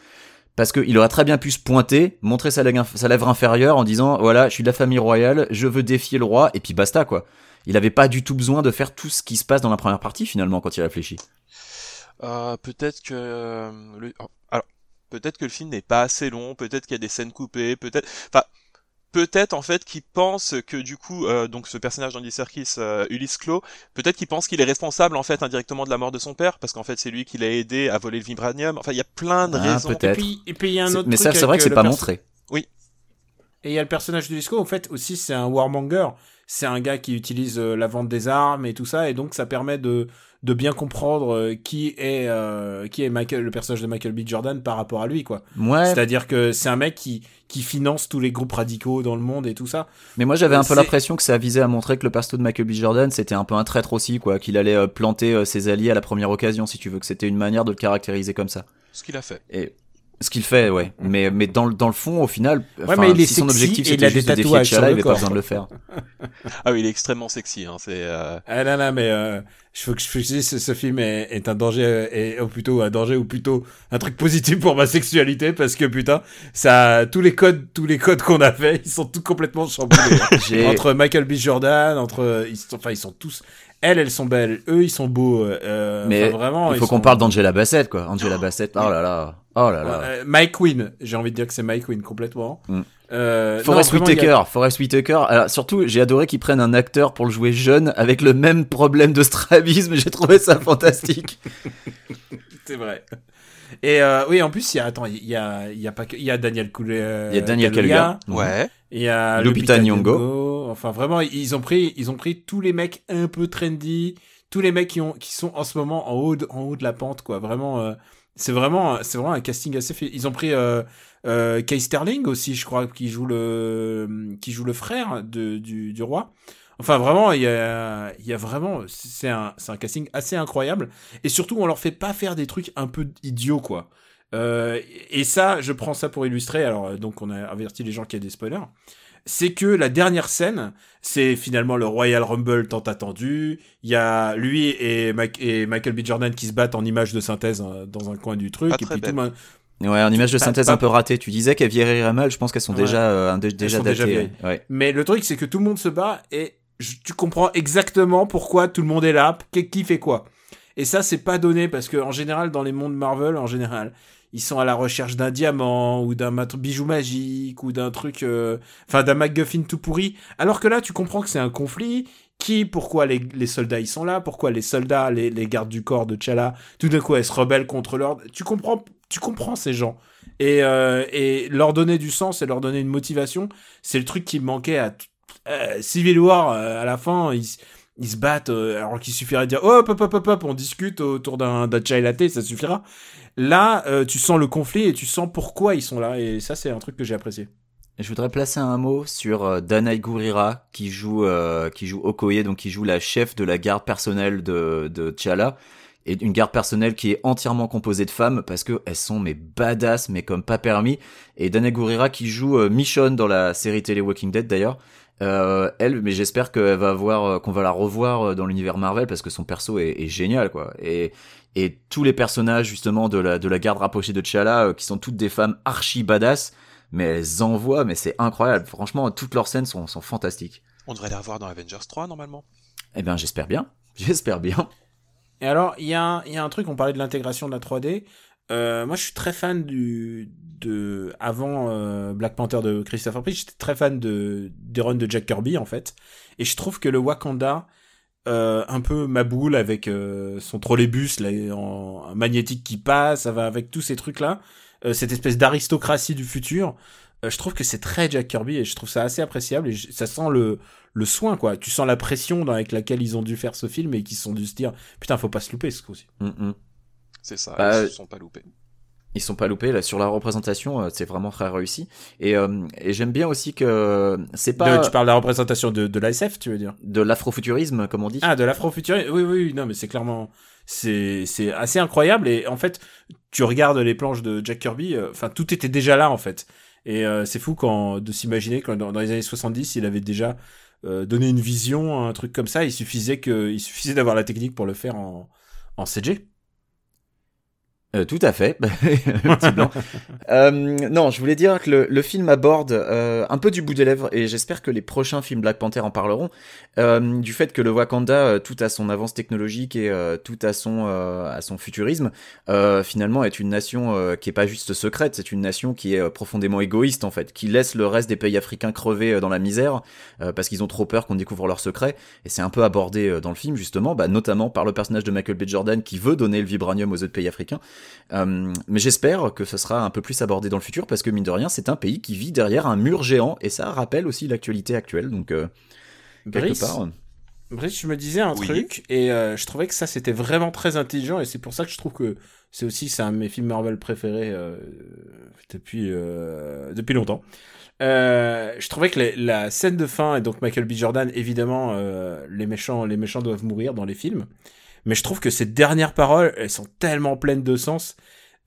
parce qu'il aurait très bien pu se pointer, montrer sa lèvre, sa lèvre inférieure en disant voilà, je suis de la famille royale, je veux défier le roi, et puis basta quoi. Il avait pas du tout besoin de faire tout ce qui se passe dans la première partie finalement quand il réfléchit. Euh, peut-être que euh, le... alors peut-être que le film n'est pas assez long, peut-être qu'il y a des scènes coupées, peut-être enfin peut-être en fait qu'il pense que du coup euh, donc ce personnage d'Andy Serkis euh, Ulysse Claw, peut-être qu'il pense qu'il est responsable en fait indirectement de la mort de son père parce qu'en fait c'est lui qui l'a aidé à voler le vibranium. Enfin il y a plein de Ah, raisons. Et peut-être. puis, et puis il y a un autre Mais ça, c'est vrai que c'est pas montré. Et il y a le personnage de Disco, en fait, aussi, c'est un warmonger. C'est un gars qui utilise euh, la vente des armes et tout ça, et donc ça permet de, de bien comprendre euh, qui est, euh, qui est Michael, le personnage de Michael B. Jordan par rapport à lui, quoi. Ouais, C'est-à-dire que c'est un mec qui, qui finance tous les groupes radicaux dans le monde et tout ça. mais moi j'avais un peu c'est- l'impression que ça visait à montrer que le perso de Michael B. Jordan c'était un peu un traître aussi, quoi, qu'il allait euh, planter euh, ses alliés à la première occasion, si tu veux, que c'était une manière de le caractériser comme ça. Ce qu'il a fait. Et ce qu'il fait, ouais. Mais, mais dans, le- dans le fond, au final, enfin, mais il est si son sexy objectif et il a c'était des juste de défier T'Challa, il avait pas besoin de le faire. Ah oui il est extrêmement sexy. Hein, c'est euh... Ah non, non, mais euh, je faut que je précise, ce, ce film est, est un danger, est, ou plutôt un danger, ou plutôt un truc positif pour ma sexualité, parce que putain, ça, tous les codes, tous les codes qu'on a fait, ils sont tous complètement chamboulés. hein. Entre Michael B. Jordan, entre, ils sont, enfin, ils sont tous, elles, elles sont belles, eux, ils sont beaux, euh, Mais enfin, vraiment. il faut qu'on sont- parle d'Angela Bassett, quoi. Angela Bassett, oh là là. Oh là là. Euh, Mike Queen, j'ai envie de dire que c'est Mike Queen complètement. Mm. Euh, Forest non, a- Whitaker, Forest Whitaker. Alors, surtout, j'ai adoré qu'ils prennent un acteur pour le jouer jeune avec le même problème de strabisme. J'ai trouvé ça fantastique. C'est vrai. Et euh, oui, en plus, il y a, attends, il y a, il y a pas que, il y a Daniel Kaluuya. Il y a Daniel Kaluuya. Ouais. Il y a Lupita Lupita Nyong'o. Nyong'o. Enfin, vraiment, ils ont pris, ils ont pris tous les mecs un peu trendy, tous les mecs qui ont, qui sont en ce moment en haut, de, en haut de la pente, quoi. Vraiment, euh, C'est vraiment, c'est vraiment un casting assez fait. Ils ont pris euh, euh, Kay Sterling aussi, je crois, qui joue le, qui joue le frère de, du, du roi. Enfin, vraiment, il y a, il y a vraiment, c'est un, c'est un casting assez incroyable. Et surtout, on leur fait pas faire des trucs un peu idiots, quoi. Euh, et ça, je prends ça pour illustrer. Alors, euh, donc, on a averti les gens qu'il y a des spoilers. C'est que la dernière scène, c'est finalement le Royal Rumble tant attendu. Il y a lui et, Mac- et Michael B. Jordan qui se battent en image de synthèse euh, dans un coin du truc. Pas et très puis tout le belle. monde- Ouais, en image de synthèse pas- un peu ratée. Tu disais qu'elles vieilliraient mal, je pense qu'elles sont Ouais. déjà, euh, un- déjà sont datées. déjà ouais. Mais le truc, c'est que tout le monde se bat et tu comprends exactement pourquoi tout le monde est là, qui, fait quoi. Et ça, c'est pas donné parce que en général, dans les mondes Marvel, en général, ils sont à la recherche d'un diamant ou d'un bijou magique ou d'un truc, euh, enfin d'un MacGuffin tout pourri. Alors que là, tu comprends que c'est un conflit. Qui, pourquoi les, les soldats ils sont là, pourquoi les soldats, les, les gardes du corps de T'Challa, tout d'un coup elles se rebellent contre l'ordre. Tu comprends, tu comprends ces gens. Et, euh, et leur donner du sens et leur donner une motivation, c'est le truc qui manquait à euh, Civil War. euh, à la fin, ils, ils se battent euh, alors qu'il suffirait de dire hop hop hop hop hop, on discute autour d'un chai latte, ça suffira. Là, tu sens le conflit et tu sens pourquoi ils sont là. Et ça, c'est un truc que j'ai apprécié. Je voudrais placer un mot sur Danai Gurira qui joue euh, qui joue Okoye donc qui joue la chef de la garde personnelle de de T'Challa et une garde personnelle qui est entièrement composée de femmes parce que elles sont mais badass mais comme pas permis et Danai Gurira qui joue euh, Michonne dans la série télé Walking Dead d'ailleurs euh, elle mais j'espère qu'elle va voir euh, qu'on va la revoir euh, dans l'univers Marvel parce que son perso est, est génial quoi et et tous les personnages justement de la de la garde rapprochée de T'Challa euh, qui sont toutes des femmes archi badass mais elles envoient, mais c'est incroyable. Franchement, toutes leurs scènes sont, sont fantastiques. On devrait les revoir dans Avengers 3 normalement. Eh bien, j'espère bien. J'espère bien. Et alors, il y, a un- il y a un truc, on parlait de l'intégration de la 3D. Euh, moi, je suis très fan du de avant euh, Black Panther de Christopher Priest. J'étais très fan de des runs de Jack Kirby en fait, et je trouve que le Wakanda euh, un peu maboule avec euh, son trolleybus là, en, en magnétique qui passe, ça va avec tous ces trucs là, cette espèce d'aristocratie du futur. euh, je trouve que c'est très Jack Kirby et je trouve ça assez appréciable et je- ça sent le le soin quoi. Tu sens la pression dans- avec laquelle ils ont dû faire ce film et qu'ils se sont dû se dire putain faut pas se louper ce coup-ci. Mm, mm. C'est ça, Bah, ils se sont pas loupés. Ils sont pas loupés là sur la représentation, euh, c'est vraiment très réussi. Et, euh, et j'aime bien aussi que c'est pas De- tu parles de la représentation de, de l'ASF, tu veux dire? De l'afrofuturisme comme on dit. Ah, de l'afrofuturisme. Oui, oui, non, mais c'est clairement, c'est, c'est assez incroyable. Et en fait, tu regardes les planches de Jack Kirby, euh, enfin, tout était déjà là, en fait. Et euh, c'est fou quand, de s'imaginer que dans, dans les années 70, il avait déjà euh, donné une vision, un truc comme ça. Il suffisait que, il suffisait d'avoir la technique pour le faire en, en CG. Euh, tout à fait. Euh, non, je voulais dire que le, film aborde euh, un peu du bout des lèvres, et j'espère que les prochains films Black Panther en parleront, du fait que le Wakanda, tout à son avance technologique et tout à son, à son futurisme, finalement est une nation qui est pas juste secrète, c'est une nation qui est profondément égoïste en fait, qui laisse le reste des pays africains crever dans la misère, parce qu'ils ont trop peur qu'on découvre leurs secrets, et c'est un peu abordé dans le film justement, bah, notamment par le personnage de Michael B. Jordan qui veut donner le vibranium aux autres pays africains. Euh, mais j'espère que ce sera un peu plus abordé dans le futur parce que mine de rien, c'est un pays qui vit derrière un mur géant et ça rappelle aussi l'actualité actuelle. Donc euh, quelque Brice, part, Brice, je me disais un Oui. truc et euh, je trouvais que ça c'était vraiment très intelligent et c'est pour ça que je trouve que c'est aussi c'est un de mes films Marvel préférés euh, depuis euh, depuis longtemps. Euh, je trouvais que les- la scène de fin et donc Michael B Jordan évidemment euh, les méchants les méchants doivent mourir dans les films, mais je trouve que ces dernières paroles elles sont tellement pleines de sens.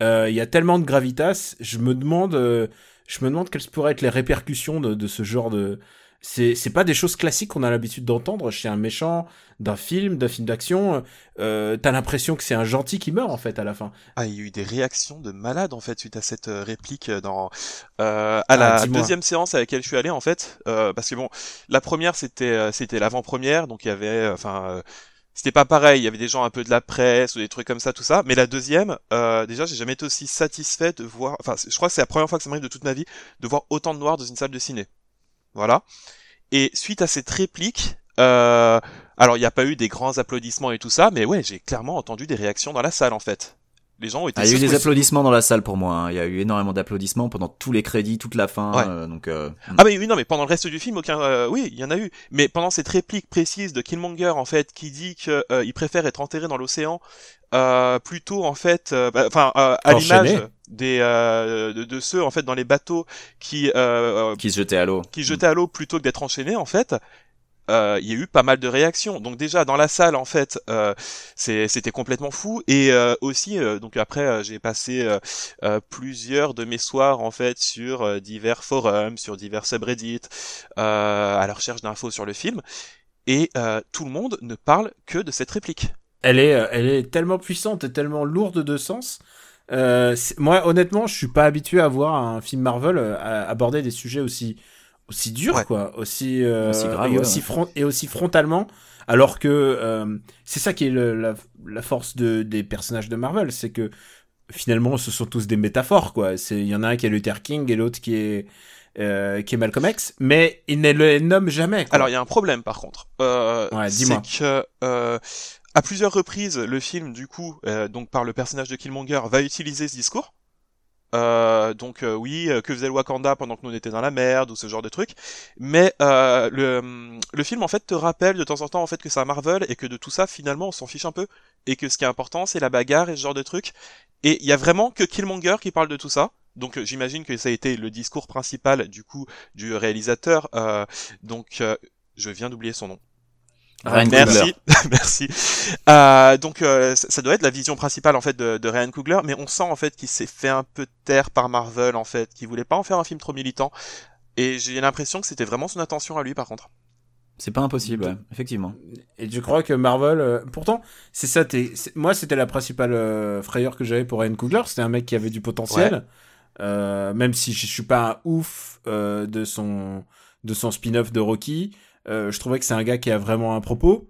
Euh, Il y a tellement de gravitas. Je me demande euh, je me demande quelles pourraient être les répercussions de, de ce genre de c'est c'est pas des choses classiques qu'on a l'habitude d'entendre chez un méchant d'un film d'un film d'action euh, t'as l'impression que c'est un gentil qui meurt en fait à la fin Ah, il y a eu des réactions de malades en fait suite à cette euh, réplique dans euh, à Ah, la deuxième séance à laquelle je suis allé en fait euh, parce que bon la première c'était c'était l'avant-première donc il y avait enfin euh, c'était pas pareil il y avait des gens un peu de la presse ou des trucs comme ça tout ça. Mais la deuxième euh, déjà j'ai jamais été aussi satisfait de voir enfin je crois que c'est la première fois que ça m'arrive de toute ma vie de voir autant de noirs dans une salle de ciné. Voilà. Et suite à cette réplique euh, alors il n'y a pas eu des grands applaudissements et tout ça mais ouais j'ai clairement entendu des réactions dans la salle en fait Les gens Ah, il y a eu des applaudissements dans la salle pour moi. hein. Il y a eu énormément d'applaudissements pendant tous les crédits, toute la fin. Ouais. euh, donc, euh, Ah mais oui non mais pendant le reste du film aucun euh, oui il y en a eu mais pendant cette réplique précise de Killmonger en fait qui dit que euh, il préfère être enterré dans l'océan euh, plutôt en fait euh, bah, enfin à l'image des euh, de, de ceux en fait dans les bateaux qui euh, qui se jetait à l'eau. qui jetaient à l'eau plutôt que d'être enchaînés en fait euh, il y a eu pas mal de réactions. Donc déjà dans la salle en fait euh, c'était complètement fou. Et euh, aussi euh, donc après euh, j'ai passé euh, euh, plusieurs de mes soirs en fait sur euh, divers forums sur divers subreddits euh, à la recherche d'infos sur le film. Et euh, tout le monde ne parle que de cette réplique. Elle est, euh, elle est tellement puissante et tellement lourde de sens. Euh, moi, honnêtement, je suis pas habitué à voir un film Marvel euh, aborder des sujets aussi aussi durs, Ouais. quoi, aussi euh, Aussi grave, et ouais, aussi ouais. front et aussi frontalement. Alors que euh, c'est ça qui est le- la, la force de, des personnages de Marvel, c'est que finalement, ce sont tous des métaphores, quoi. C'est il y en a un qui est Luther King et l'autre qui est euh, qui est Malcolm X, mais il ne le nomme jamais. Quoi. Alors il y a un problème par contre. Euh, Ouais, dis-moi. c'est que euh, à plusieurs reprises, le film du coup, euh, donc par le personnage de Killmonger, va utiliser ce discours. Euh, donc euh, oui, euh, que faisait le Wakanda pendant que nous on était dans la merde ou ce genre de truc. Mais euh, le, le film en fait te rappelle de temps en temps en fait que c'est un Marvel et que de tout ça finalement on s'en fiche un peu et que ce qui est important c'est la bagarre et ce genre de truc. Et il y a vraiment que Killmonger qui parle de tout ça. Donc euh, j'imagine que ça a été le discours principal du coup du réalisateur. Euh, donc je viens d'oublier son nom. Ryan Merci, merci. Euh, donc euh, ça doit être la vision principale en fait de, de Ryan Coogler, mais on sent en fait qu'il s'est fait un peu taire par Marvel en fait, qu'il voulait pas en faire un film trop militant. Et j'ai l'impression que c'était vraiment son intention à lui par contre. C'est pas impossible, ouais, effectivement. Et je crois que Marvel, euh, pourtant, c'est ça. t'es- c'est- moi, c'était la principale euh, frayeur que j'avais pour Ryan Coogler. C'était un mec qui avait du potentiel, Euh, même si je suis pas un ouf euh, de son de son spin-off de Rocky. Euh, je trouvais que c'est un gars qui a vraiment un propos.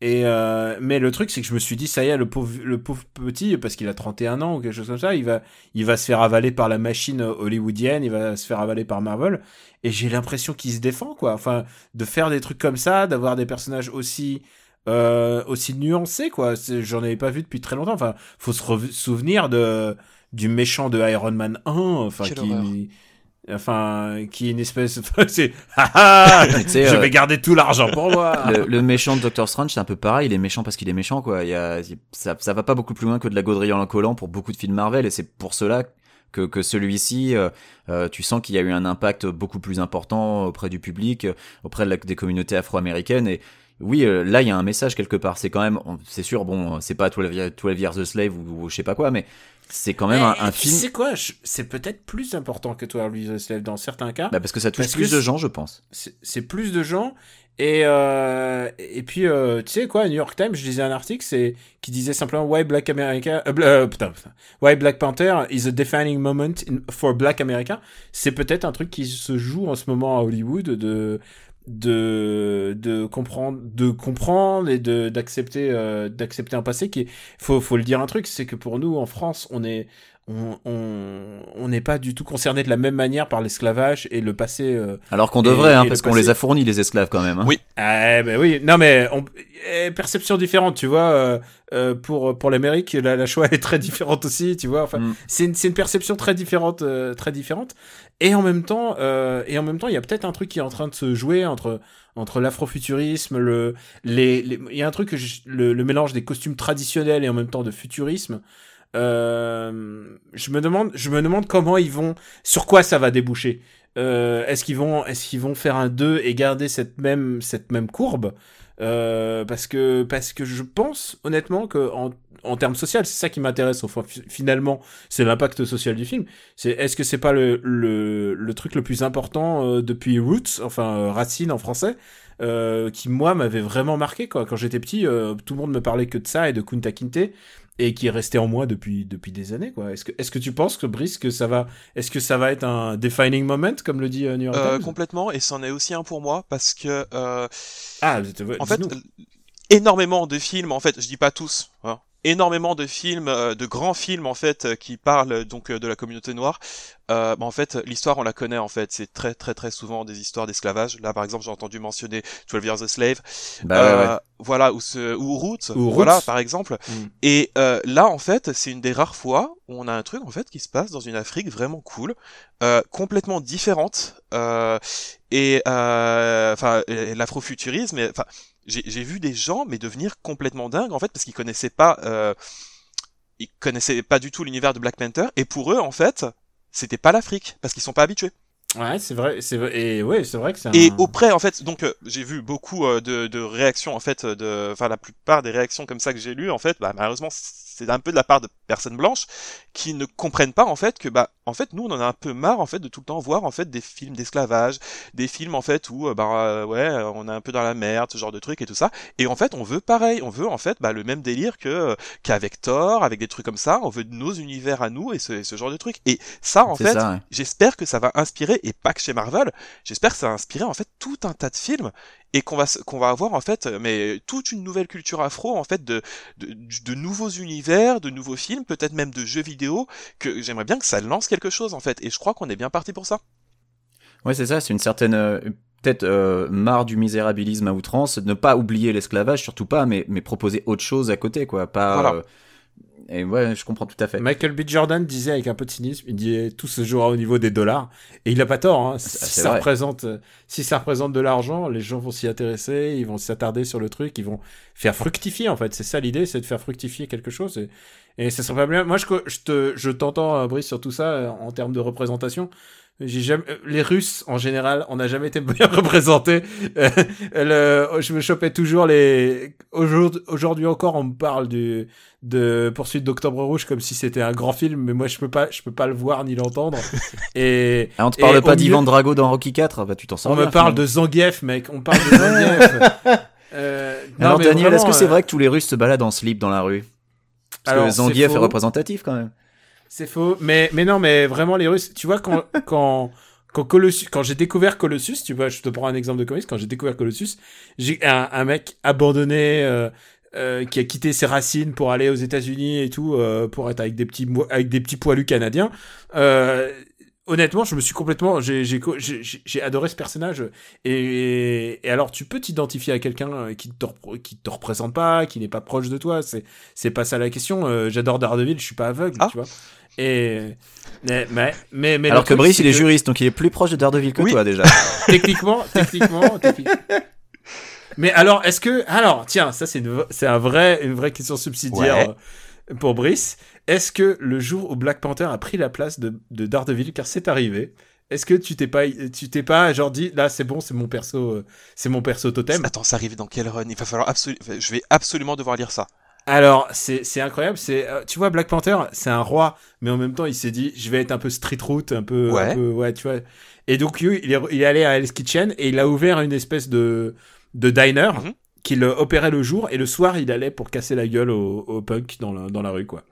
Et euh, mais le truc, c'est que je me suis dit, ça y est, le pauvre, le pauvre petit, parce qu'il a 31 ans ou quelque chose comme ça, il va, il va se faire avaler par la machine hollywoodienne, il va se faire avaler par Marvel. Et j'ai l'impression qu'il se défend, quoi. Enfin, de faire des trucs comme ça, d'avoir des personnages aussi euh, aussi nuancés, quoi. J'en avais pas vu depuis très longtemps. Enfin, faut se souvenir de du méchant de Iron Man 1, enfin qui. Enfin qui est une espèce c'est je euh, vais garder tout l'argent pour moi. le, le méchant de Doctor Strange, c'est un peu pareil. Il est méchant parce qu'il est méchant, quoi. Il y a, ça, ça va pas beaucoup plus loin que de la gaudrie en collant pour beaucoup de films Marvel, et c'est pour cela que, que celui-ci, euh, euh, tu sens qu'il y a eu un impact beaucoup plus important auprès du public, euh, auprès de la- des communautés afro-américaines. Et oui, euh, là, il y a un message quelque part. C'est quand même, c'est sûr, bon, c'est pas 12 Years 12 Years a Slave ou, ou je sais pas quoi, mais c'est quand même un, Mais un tu film. sais quoi je- C'est peut-être plus important que toi, Louise Slave, dans certains cas. Bah, parce que ça touche Parce plus de c'est- gens, je pense. c'est c'est plus de gens et euh, et puis euh, tu sais quoi New York Times je lisais un article c'est qui disait simplement why Black America euh, euh, putain, putain. why Black Panther is a defining moment in- for Black America c'est peut-être un truc qui se joue en ce moment à Hollywood de de de comprendre de comprendre et de d'accepter euh, d'accepter un passé qui est faut faut le dire un truc c'est que pour nous en France on est on on on n'est pas du tout concerné de la même manière par l'esclavage et le passé euh, Alors qu'on Et- devrait, hein, et parce le qu'on les a fournis, les esclaves, quand même. hein. Oui. Ah ben oui, non mais on, eh, perception différente, tu vois. euh, euh, pour pour l'Amérique, la, la Shoah est très différente aussi, tu vois. Enfin, Mm. c'est une c'est une perception très différente, euh, très différente. Et en même temps, euh, et en même temps, il y a peut-être un truc qui est en train de se jouer entre entre l'afrofuturisme, le les les- il y a un truc que je- le, le mélange des costumes traditionnels et en même temps de futurisme. Euh, je me demande, je me demande comment ils vont, sur quoi ça va déboucher. Euh, est-ce qu'ils vont, est-ce qu'ils vont faire un 2 et garder cette même, cette même courbe? Euh, Parce que, parce que je pense honnêtement que en, termes social, c'est ça qui m'intéresse. Enfin, fi- finalement, c'est l'impact social du film. C'est, est-ce que c'est pas le, le, truc le plus important depuis Roots, enfin Racine en français, qui moi m'avait vraiment marqué. Quand j'étais petit, tout le monde me parlait que de ça et de Kunta Kinte et qui est resté en moi depuis depuis des années quoi. Est-ce que est-ce que tu penses que Brice que ça va est-ce que ça va être un defining moment comme le dit euh, New York Euh, complètement, et c'en est aussi un pour moi parce que euh, Ah, en fait, énormément de films, en fait, je dis pas tous, hein, énormément de films, euh, de grands films en fait, euh, qui parlent donc euh, de la communauté noire. Euh, bah, en fait, l'histoire on la connaît en fait. C'est très très très souvent des histoires d'esclavage. Là, par exemple, j'ai entendu mentionner 12 Years a Slave. Bah, ouais, ouais. Voilà, ou, ce, ou Roots. Ou Voilà, Roots. par exemple. Mm. Et euh, là, en fait, c'est une des rares fois où on a un truc en fait qui se passe dans une Afrique vraiment cool, euh, complètement différente. Euh, et enfin, l'afrofuturisme. Enfin, j'ai vu des gens mais devenir complètement dingues en fait parce qu'ils connaissaient pas, euh, ils connaissaient pas du tout l'univers de Black Panther. Et pour eux, en fait, c'était pas l'Afrique parce qu'ils sont pas habitués. Ouais, c'est vrai, c'est vrai, et ouais, c'est vrai que c'est un... Et auprès, en fait, donc euh, j'ai vu beaucoup euh, de, de réactions, en fait, de, enfin la plupart des réactions comme ça que j'ai lues, en fait, bah malheureusement, c'est un peu de la part de personnes blanches qui ne comprennent pas, en fait, que bah, en fait, nous, on en a un peu marre, en fait, de tout le temps voir, en fait, des films d'esclavage, des films, en fait, où, euh, bah euh, ouais, on est un peu dans la merde, ce genre de trucs et tout ça. Et en fait, on veut pareil, on veut en fait, bah, le même délire que euh, qu'avec Thor, avec des trucs comme ça. On veut nos univers à nous et ce, ce genre de trucs. Et ça, en fait, ouais. j'espère que ça va inspirer et pas que chez Marvel j'espère que ça va inspirer en fait tout un tas de films et qu'on va qu'on va avoir en fait euh, mais toute une nouvelle culture afro en fait de de, de nouveaux univers de nouveaux films peut-être même de jeux vidéo que j'aimerais bien que ça lance quelque chose en fait et je crois qu'on est bien parti pour ça Ouais, c'est ça, c'est une certaine euh, peut-être euh, marre du misérabilisme à outrance, ne pas oublier l'esclavage, surtout pas, mais mais proposer autre chose à côté, quoi. Pas. Voilà. euh, Et ouais, je comprends tout à fait. Michael B. Jordan disait avec un peu de cynisme, il dit tout se jouera au niveau des dollars, et il a pas tort. Hein. Si, ça vrai. représente, euh, si ça représente de l'argent, les gens vont s'y intéresser, ils vont s'attarder sur le truc, ils vont faire fructifier en fait. C'est ça l'idée, c'est de faire fructifier quelque chose. Et, et ça serait pas bien. Moi, je, je te, je t'entends, euh, Brice, sur tout ça euh, en termes de représentation. J'ai jamais, euh, les Russes en général, on n'a jamais été bien représentés. Euh, le- je me chopais toujours les. Aujourd'hui aujourd'hui encore, on me parle du de poursuite d'Octobre Rouge comme si c'était un grand film, mais moi je peux pas, je peux pas le voir ni l'entendre. Et Ah, on te parle pas milieu- d'Ivan Drago dans Rocky 4 Bah, tu t'en sors on me parle finalement. de Zangief, mec. On parle de Zangief. Euh, non, Alors, mais Daniel, est-ce que c'est euh, vrai que tous les Russes se baladent en slip dans la rue? Parce Alors, que Zangief est représentatif quand même. C'est faux. Mais, mais non, mais vraiment, les Russes, tu vois, quand, quand, quand Colossus, quand j'ai découvert Colossus, tu vois, je te prends un exemple de comics, quand j'ai découvert Colossus, j'ai un, un mec abandonné, euh, euh, qui a quitté ses racines pour aller aux États-Unis et tout, euh, pour être avec des petits, avec des petits poilus canadiens. Euh, honnêtement, je me suis complètement, j'ai, adoré ce personnage. Et, et alors, tu peux t'identifier à quelqu'un euh, qui te, qui te représente pas, qui n'est pas proche de toi. C'est, c'est pas ça la question. Euh, j'adore Daredevil, je suis pas aveugle, Ah. tu vois. Et, mais, mais, mais, mais Alors que truc, Brice, il est que juriste, donc il est plus proche de Daredevil que Oui. toi déjà. Techniquement, techniquement, techniquement. Mais alors, est-ce que, alors, tiens, ça c'est une, c'est un vrai, une vraie question subsidiaire euh, pour Brice. Est-ce que le jour où Black Panther a pris la place de, de Daredevil, car c'est arrivé, est-ce que tu t'es pas, tu t'es pas genre dit, là c'est bon, c'est mon perso, euh, c'est mon perso totem? attends ça arrive dans quel run? Il va falloir absolument je vais absolument devoir lire ça Alors, c'est c'est incroyable. C'est euh, tu vois Black Panther, c'est un roi, mais en même temps, il s'est dit, je vais être un peu street route, un peu, Ouais. un peu, ouais, tu vois. Et donc lui, il est, il est allé à Hell's Kitchen et il a ouvert une espèce de de diner Mhm. qu'il opérait le jour et le soir, il allait pour casser la gueule aux au punk dans la, dans la rue, quoi.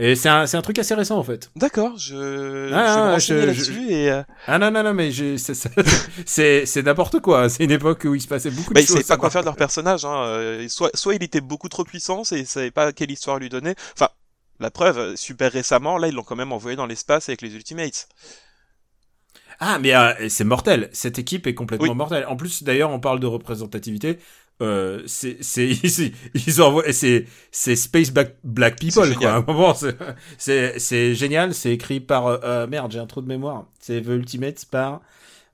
Et c'est un, c'est un truc assez récent en fait. d'accord je Ah, je ah, renseigner je- et euh, Ah non non non mais c'est n'importe quoi. C'est une époque où il se passait beaucoup bah, de ils choses. savaient pas quoi faire de leur personnage hein. euh, soit soit il était beaucoup trop puissant et ils savaient pas quelle histoire lui donner enfin la preuve, euh, super récemment, là, ils l'ont quand même envoyé dans l'espace avec les Ultimates. Ah, mais euh, c'est mortel. Cette équipe est complètement Oui. mortelle. En plus, d'ailleurs, on parle de représentativité. Euh, c'est, ils envoient, c'est, c'est Space Black, Black People, C'est quoi. génial. À un moment, c'est, c'est, génial. C'est écrit par, euh, euh, merde, j'ai un trou de mémoire. C'est The Ultimates par,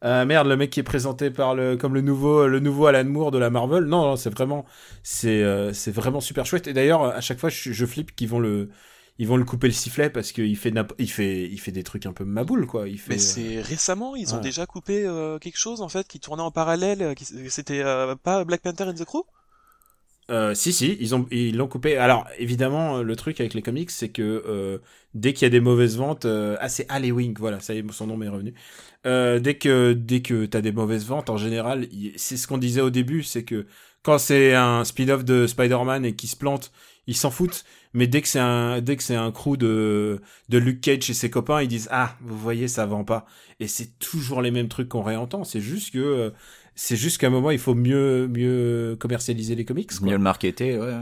euh, merde, le mec qui est présenté par le, comme le nouveau, le nouveau Alan Moore de la Marvel. Non, non, c'est vraiment, c'est, euh, c'est vraiment super chouette. Et d'ailleurs, à chaque fois, je, je flippe qu'ils vont le, ils vont le couper le sifflet parce qu'il fait, il fait, il fait des trucs un peu maboule, quoi. Il fait, Mais euh, c'est récemment, ils ont déjà coupé euh, quelque chose en fait qui tournait en parallèle. euh, qui- C'était euh, pas Black Panther and the Crew? Euh, si, si, ils ont, ils l'ont coupé. Alors, évidemment, euh, le truc avec les comics, c'est que euh, dès qu'il y a des mauvaises ventes, euh, ah, c'est Wing, voilà, ça y est, son nom m'est revenu. Euh, dès que, dès que t'as des mauvaises ventes, en général, c'est ce qu'on disait au début, c'est que quand c'est un spin-off de Spider-Man et qui se plante, ils s'en foutent. Mais dès que c'est un, dès que c'est un crew de, de Luke Cage et ses copains, ils disent, ah, vous voyez, ça vend pas. Et c'est toujours les mêmes trucs qu'on réentend. C'est juste que, euh, c'est juste qu'à un moment, il faut mieux, mieux commercialiser les comics. Mieux le marketer, ouais.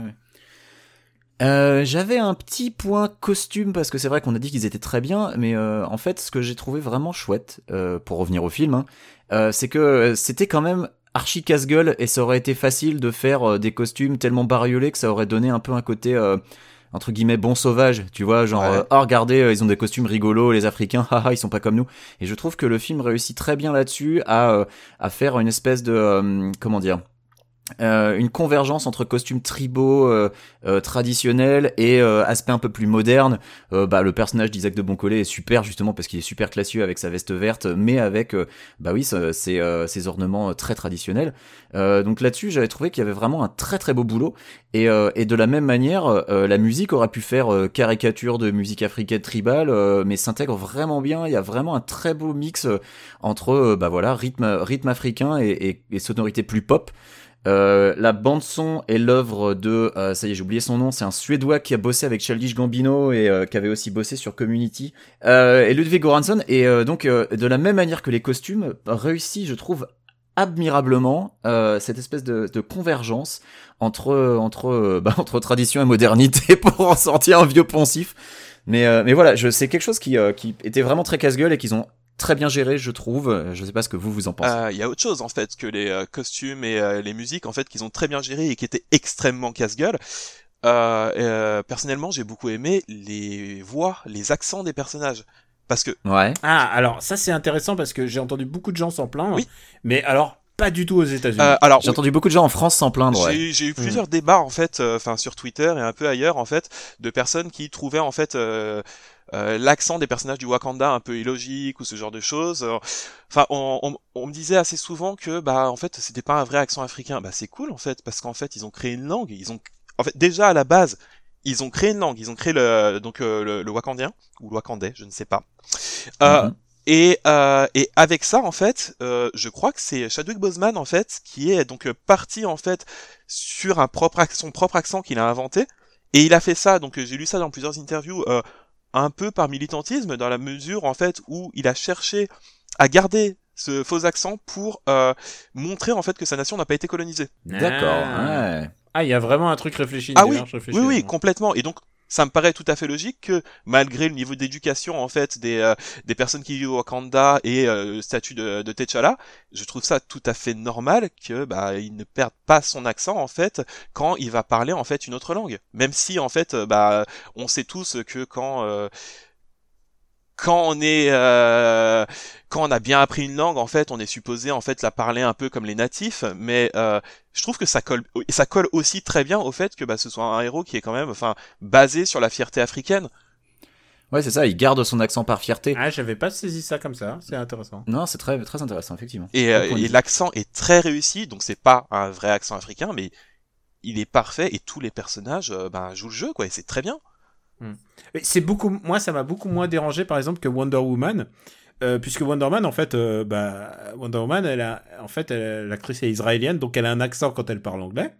Euh, J'avais un petit point costume parce que c'est vrai qu'on a dit qu'ils étaient très bien, mais euh, en fait, ce que j'ai trouvé vraiment chouette, pour revenir au film, hein, c'est que c'était quand même archi casse-gueule et ça aurait été facile de faire des costumes tellement bariolés que ça aurait donné un peu un côté entre guillemets bon sauvage, tu vois, genre Ouais. euh, oh regardez, euh, ils ont des costumes rigolos, les Africains, haha, ils sont pas comme nous. Et je trouve que le film réussit très bien là-dessus à euh, à faire une espèce de euh, comment dire euh, une convergence entre costumes tribaux euh, euh, traditionnels et euh, aspect un peu plus moderne. Euh, bah, le personnage d'Isaac de Boncollet est super justement parce qu'il est super classieux avec sa veste verte, mais avec euh, bah oui euh, ces ornements très traditionnels. Donc là-dessus, j'avais trouvé qu'il y avait vraiment un très très beau boulot. Et, et de la même manière, la musique aurait pu faire caricature de musique africaine tribale, mais s'intègre vraiment bien. Il y a vraiment un très beau mix entre bah voilà rythme rythme africain et, et, et sonorité plus pop. Euh, la bande son est l'œuvre de, euh, ça y est, j'ai oublié son nom, c'est un Suédois qui a bossé avec Childish Gambino et euh, qui avait aussi bossé sur Community. Euh, et Ludwig Göransson et euh, donc de la même manière que les costumes réussit, je trouve admirablement euh, cette espèce de, de convergence entre entre bah, entre tradition et modernité pour en sortir un vieux poncif. Mais euh, mais voilà, je c'est quelque chose qui euh, qui était vraiment très casse-gueule et qu'ils ont très bien géré, je trouve. Euh, Je sais pas ce que vous vous en pensez. Euh, Il y a autre chose en fait que les euh, costumes et euh, les musiques en fait qu'ils ont très bien géré et qui étaient extrêmement casse-gueule. Euh, euh, personnellement, j'ai beaucoup aimé les voix, les accents des personnages. Parce que Ouais. Ah, alors ça c'est intéressant parce que j'ai entendu beaucoup de gens s'en plaindre. Oui. Mais alors, pas du tout aux États-Unis. euh, alors J'ai entendu beaucoup de gens en France s'en plaindre. Ouais. J'ai j'ai eu plusieurs débats en fait, euh, enfin sur Twitter et un peu ailleurs en fait, de personnes qui trouvaient en fait euh, euh, l'accent des personnages du Wakanda un peu illogique ou ce genre de choses. Euh, Enfin, on, on, on me disait assez souvent que bah en fait c'était pas un vrai accent africain. Bah c'est cool en fait parce qu'en fait ils ont créé une langue. Ils ont en fait déjà à la base ils ont créé une langue. Ils ont créé le donc euh, le, le wakandien ou le wakandais, je ne sais pas. Euh, Mhm. et, euh, et avec ça, en fait, euh, je crois que c'est Chadwick Boseman, en fait, qui est donc parti, en fait, sur un propre, son propre accent qu'il a inventé. Et il a fait ça, donc j'ai lu ça dans plusieurs interviews, euh, un peu par militantisme, dans la mesure, en fait, où il a cherché à garder ce faux accent pour euh, montrer, en fait, que sa nation n'a pas été colonisée. D'accord. Ah. Ouais. Ah, il y a vraiment un truc réfléchi. Ah oui, oui, oui, complètement. Et donc, ça me paraît tout à fait logique que, malgré le niveau d'éducation en fait des euh, des personnes qui vivent au Wakanda et euh, le statut de, de T'Challa, je trouve ça tout à fait normal que bah il ne perde pas son accent en fait quand il va parler en fait une autre langue. Même si en fait euh, bah on sait tous que quand euh, quand on est euh, quand on a bien appris une langue en fait on est supposé en fait la parler un peu comme les natifs mais euh, je trouve que ça colle ça colle aussi très bien au fait que bah, ce soit un héros qui est quand même enfin basé sur la fierté africaine Ouais, c'est ça. Il garde son accent par fierté. Ah, j'avais pas saisi ça comme ça. C'est intéressant. Non, c'est très très intéressant effectivement. et, euh, et l'accent est très réussi donc c'est pas un vrai accent africain mais il est parfait et tous les personnages euh, ben, jouent le jeu quoi et c'est très bien C'est beaucoup. Moi, ça m'a beaucoup moins dérangé, par exemple, que Wonder Woman. Euh, puisque Wonder Woman, en fait, euh, bah, Wonder Woman, elle a, en fait, l'actrice est israélienne, donc elle a un accent quand elle parle anglais.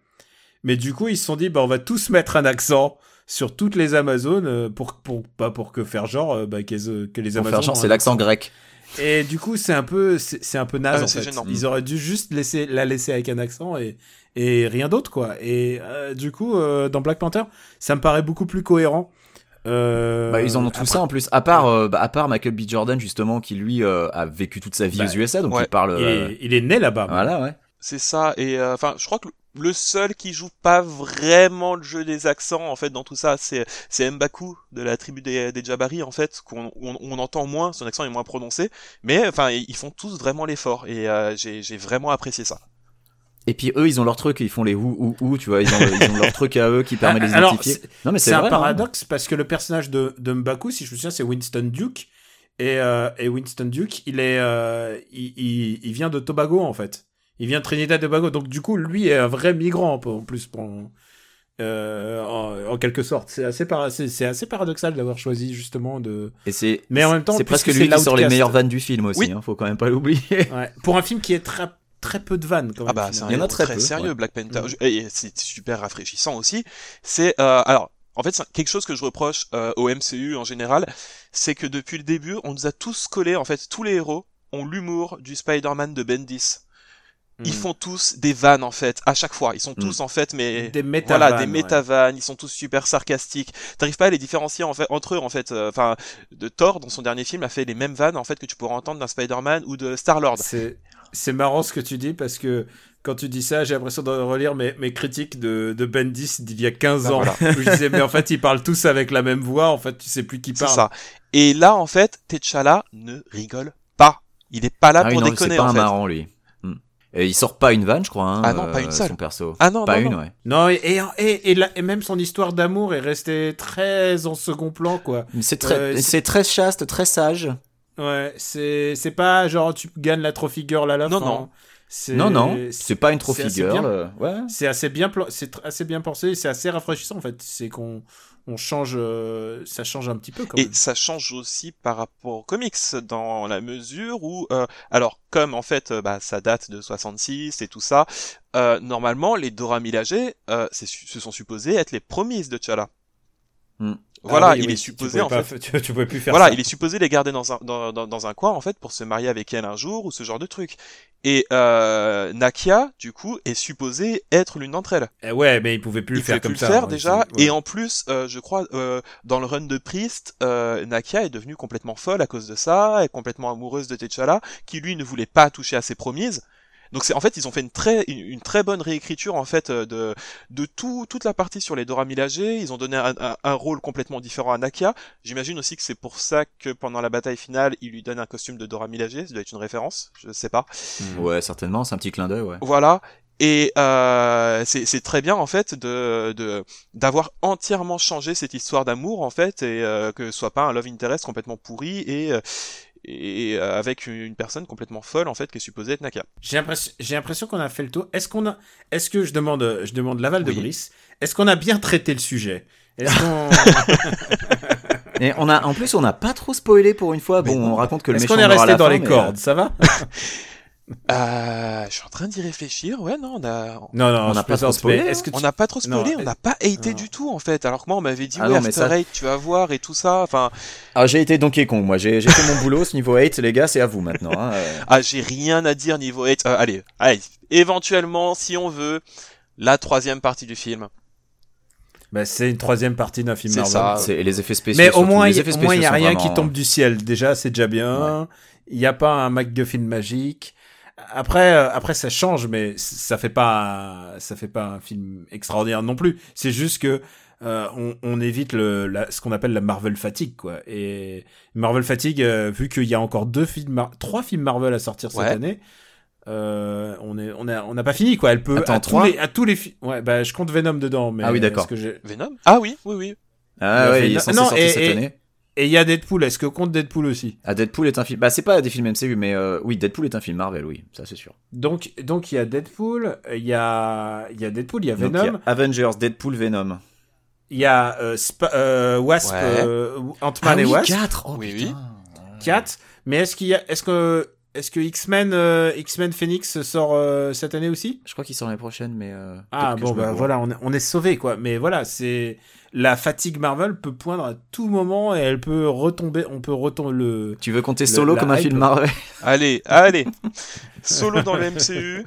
Mais du coup, ils se sont dit, bah, on va tous mettre un accent sur toutes les Amazones euh, pour, pour, pas pour que faire genre bah, qu'elles- que les Pour Amazones. faire genre, c'est l'accent grec. Et du coup, c'est un peu, c'est un peu naze Ah, en fait. gênant. Ils auraient dû juste laisser la laisser avec un accent et et rien d'autre quoi. Et euh, du coup, euh, dans Black Panther, ça me paraît beaucoup plus cohérent. Euh, Bah, ils en ont tout après- ça en plus. À part, euh, bah, à part Michael B. Jordan justement, qui lui euh, a vécu toute sa vie Bah, aux USA, donc ouais. il parle. Il euh, est, il est né là-bas. Voilà, ouais. C'est ça, et euh, enfin, je crois que le seul qui joue pas vraiment le jeu des accents, en fait, dans tout ça, c'est c'est M'Baku de la tribu des, des Jabari, en fait, qu'on on, on entend moins, son accent est moins prononcé, mais enfin, ils font tous vraiment l'effort, et euh, j'ai j'ai vraiment apprécié ça. Et puis eux, ils ont leur truc, ils font les ou ou ou, tu vois, ils ont, ils ont leur truc à eux qui permet de les Alors, identifier. c'est- Non mais C'est un vrai, hein. paradoxe parce que le personnage de, de M'Baku, si je me souviens, c'est Winston Duke. Et, euh, et Winston Duke, il est, euh, il, il, il vient de Tobago en fait. Il vient de Trinidad et Tobago. Donc du coup, lui est un vrai migrant en plus pour, euh, en, en quelque sorte. C'est assez, para- c'est, c'est assez paradoxal d'avoir choisi justement de. Et c'est Mais en même temps, c'est presque lui qui sort les meilleures vannes du film aussi, Oui. hein, faut quand même pas l'oublier. Ouais. Pour un film qui est très très peu de vannes quand même. Ah bah, c'est un Il y en a très très peu, sérieux, ouais. Black Panther. Ouais. Je- Et c'est super rafraîchissant aussi. C'est euh, alors, en fait, quelque chose que je reproche euh, au MCU en général, c'est que depuis le début, on nous a tous collé, en fait, tous les héros ont l'humour du Spider-Man de Bendis. ils Hmm. font tous des vannes en fait à chaque fois. Ils sont tous en fait, mais Des méta voilà, des ouais. méta-vannes. Ils sont tous super sarcastiques. T'arrives pas à les différencier en fait entre eux en fait. Euh, Enfin, de Thor dans son dernier film a fait les mêmes vannes en fait que tu pourrais entendre d'un Spider-Man ou de Star Lord. C'est c'est marrant ce que tu dis parce que quand tu dis ça, j'ai l'impression de relire mes, mes critiques de, de Bendis d'il y a 15 Bah ans. voilà. Où je disais, mais en fait, ils parlent tous avec la même voix. En fait, tu sais plus qui C'est parle. ça. Et là en fait, T'Challa ne rigole pas. Il est pas là Ah pour non, déconner c'est pas en un fait. marrant lui. Hmm. Et il sort pas une vanne, je crois. Hein, Ah non, pas une euh, seule. Son perso. Ah non, pas non, une, non. ouais. Non, et, et, et, et la- et même son histoire d'amour est restée très en second plan, quoi. C'est très, Euh, c'est- c'est très chaste, très sage. Ouais, c'est c'est pas genre tu gagnes la trophy girl à la Non, fin. non. C'est- Non, non, c'est pas une trophy girl. bien. euh, ouais. C'est assez bien, c'est assez bien pensé, c'est assez rafraîchissant en fait. C'est qu'on on change, euh, ça change un petit peu quand Et même. ça change aussi par rapport aux comics, dans la mesure où, euh, alors comme en fait, euh, bah, ça date de 66 et tout ça, euh, normalement les Dora Milaje, euh, ce sont supposés être les promises de T'Challa. Hmm. Voilà, Ah oui, il oui, est supposé en pas fait. tu, tu pouvais plus faire Voilà, ça. il est supposé les garder dans un dans, dans, dans un coin en fait pour se marier avec elle un jour ou ce genre de truc. Et euh, Nakia, du coup, est supposée être l'une d'entre elles. Eh ouais, mais il pouvait plus il le faire pouvait comme plus ça. le faire hein, déjà. ouais. Et en plus, euh, je crois, euh, dans le run de Priest, euh, Nakia est devenue complètement folle à cause de ça, est complètement amoureuse de T'Challa, qui lui ne voulait pas toucher à ses promises. Donc c'est en fait ils ont fait une très une, une très bonne réécriture en fait euh, de de tout toute la partie sur les Dora Milaje. Ils ont donné un, un- un rôle complètement différent à Nakia. J'imagine aussi que c'est pour ça que pendant la bataille finale, il lui donne un costume de Dora Milaje. Ça doit être une référence, je sais pas. Ouais, certainement, c'est un petit clin d'œil, ouais. Voilà. Et euh, c'est c'est très bien en fait de de d'avoir entièrement changé cette histoire d'amour en fait et euh, que ce soit pas un love interest complètement pourri et euh, et euh, avec une personne complètement folle en fait qui est supposée être Naka. J'ai l'impression, qu'on a fait le tour. Est-ce qu'on a, est-ce que je demande, je demande l'aval de Oui. Brice. Est-ce qu'on a bien traité le sujet? Est-ce qu'on, Et on a, en plus, on n'a pas trop spoilé pour une fois. Bon, on raconte que le est-ce méchant qu'on est meurt à resté la dans fin, les cordes? Ça va? Euh, je suis en train d'y réfléchir. Ouais non on a Non, non, On n'a pas trop spoilé, hein. Est-ce que tu... on n'a pas trop spoilé, Non, on n'a pas haté non. du tout en fait. Alors que moi on m'avait dit Ah ouais non, mais After ça- Eight, tu vas voir et tout ça. Enfin Ah, j'ai été Donkey Kong, moi. J'ai j'ai fait mon boulot. Ce niveau 8, les gars, c'est à vous maintenant. hein. Ah j'ai rien à dire niveau 8. Euh, allez allez éventuellement si on veut la troisième partie du film. Bah, c'est une troisième partie d'un film C'est Marvel. ça. c'est- et les effets spéciaux. Mais au moins, il effets au moins, il y a sont rien qui tombe du ciel. Déjà, c'est déjà bien. Il n'y a pas un MacGuffin magique. Après, euh, après, ça change, mais ça fait pas, ça fait pas un film extraordinaire non plus. C'est juste que euh, on, on évite le, la- ce qu'on appelle la Marvel fatigue, quoi. Et Marvel fatigue, euh, vu qu'il y a encore deux films, Mar- trois films Marvel à sortir cette Ouais. année. Euh, on est, on a, on n'a pas fini quoi. Elle peut Attends, à tous les, à tous les films. Ouais, bah je compte Venom dedans, mais Ah oui, d'accord. Venom? Ah oui oui oui. Ah ouais, il est censé non, sortir et- cette et- année. Et il y a Deadpool. Est-ce que compte Deadpool aussi? Ah, Deadpool est un film. Bah, c'est pas des films MCU, mais euh, oui, Deadpool est un film Marvel, oui, ça c'est sûr. Donc, donc il y a Deadpool, il y a, il y a Deadpool, il y a Donc, il y Venom, a Avengers, Deadpool, Venom. il y a euh, Sp- euh, Wasp, Ouais. euh, Ant-Man ah et oui, Wasp, 4 Oh Oui, putain. 4. Mais est-ce qu'il y a, est-ce que, est-ce que X-Men, euh, X-Men Phoenix sort euh, cette année aussi? Je crois qu'il sort l'année prochaine, mais. euh, Ah bon bah voilà, on est, on est sauvé quoi. Mais voilà, c'est la fatigue Marvel peut poindre à tout moment et elle peut retomber, on peut retomber le. Tu veux compter Le- Solo comme un film Marvel? Allez allez. Solo dans le MCU.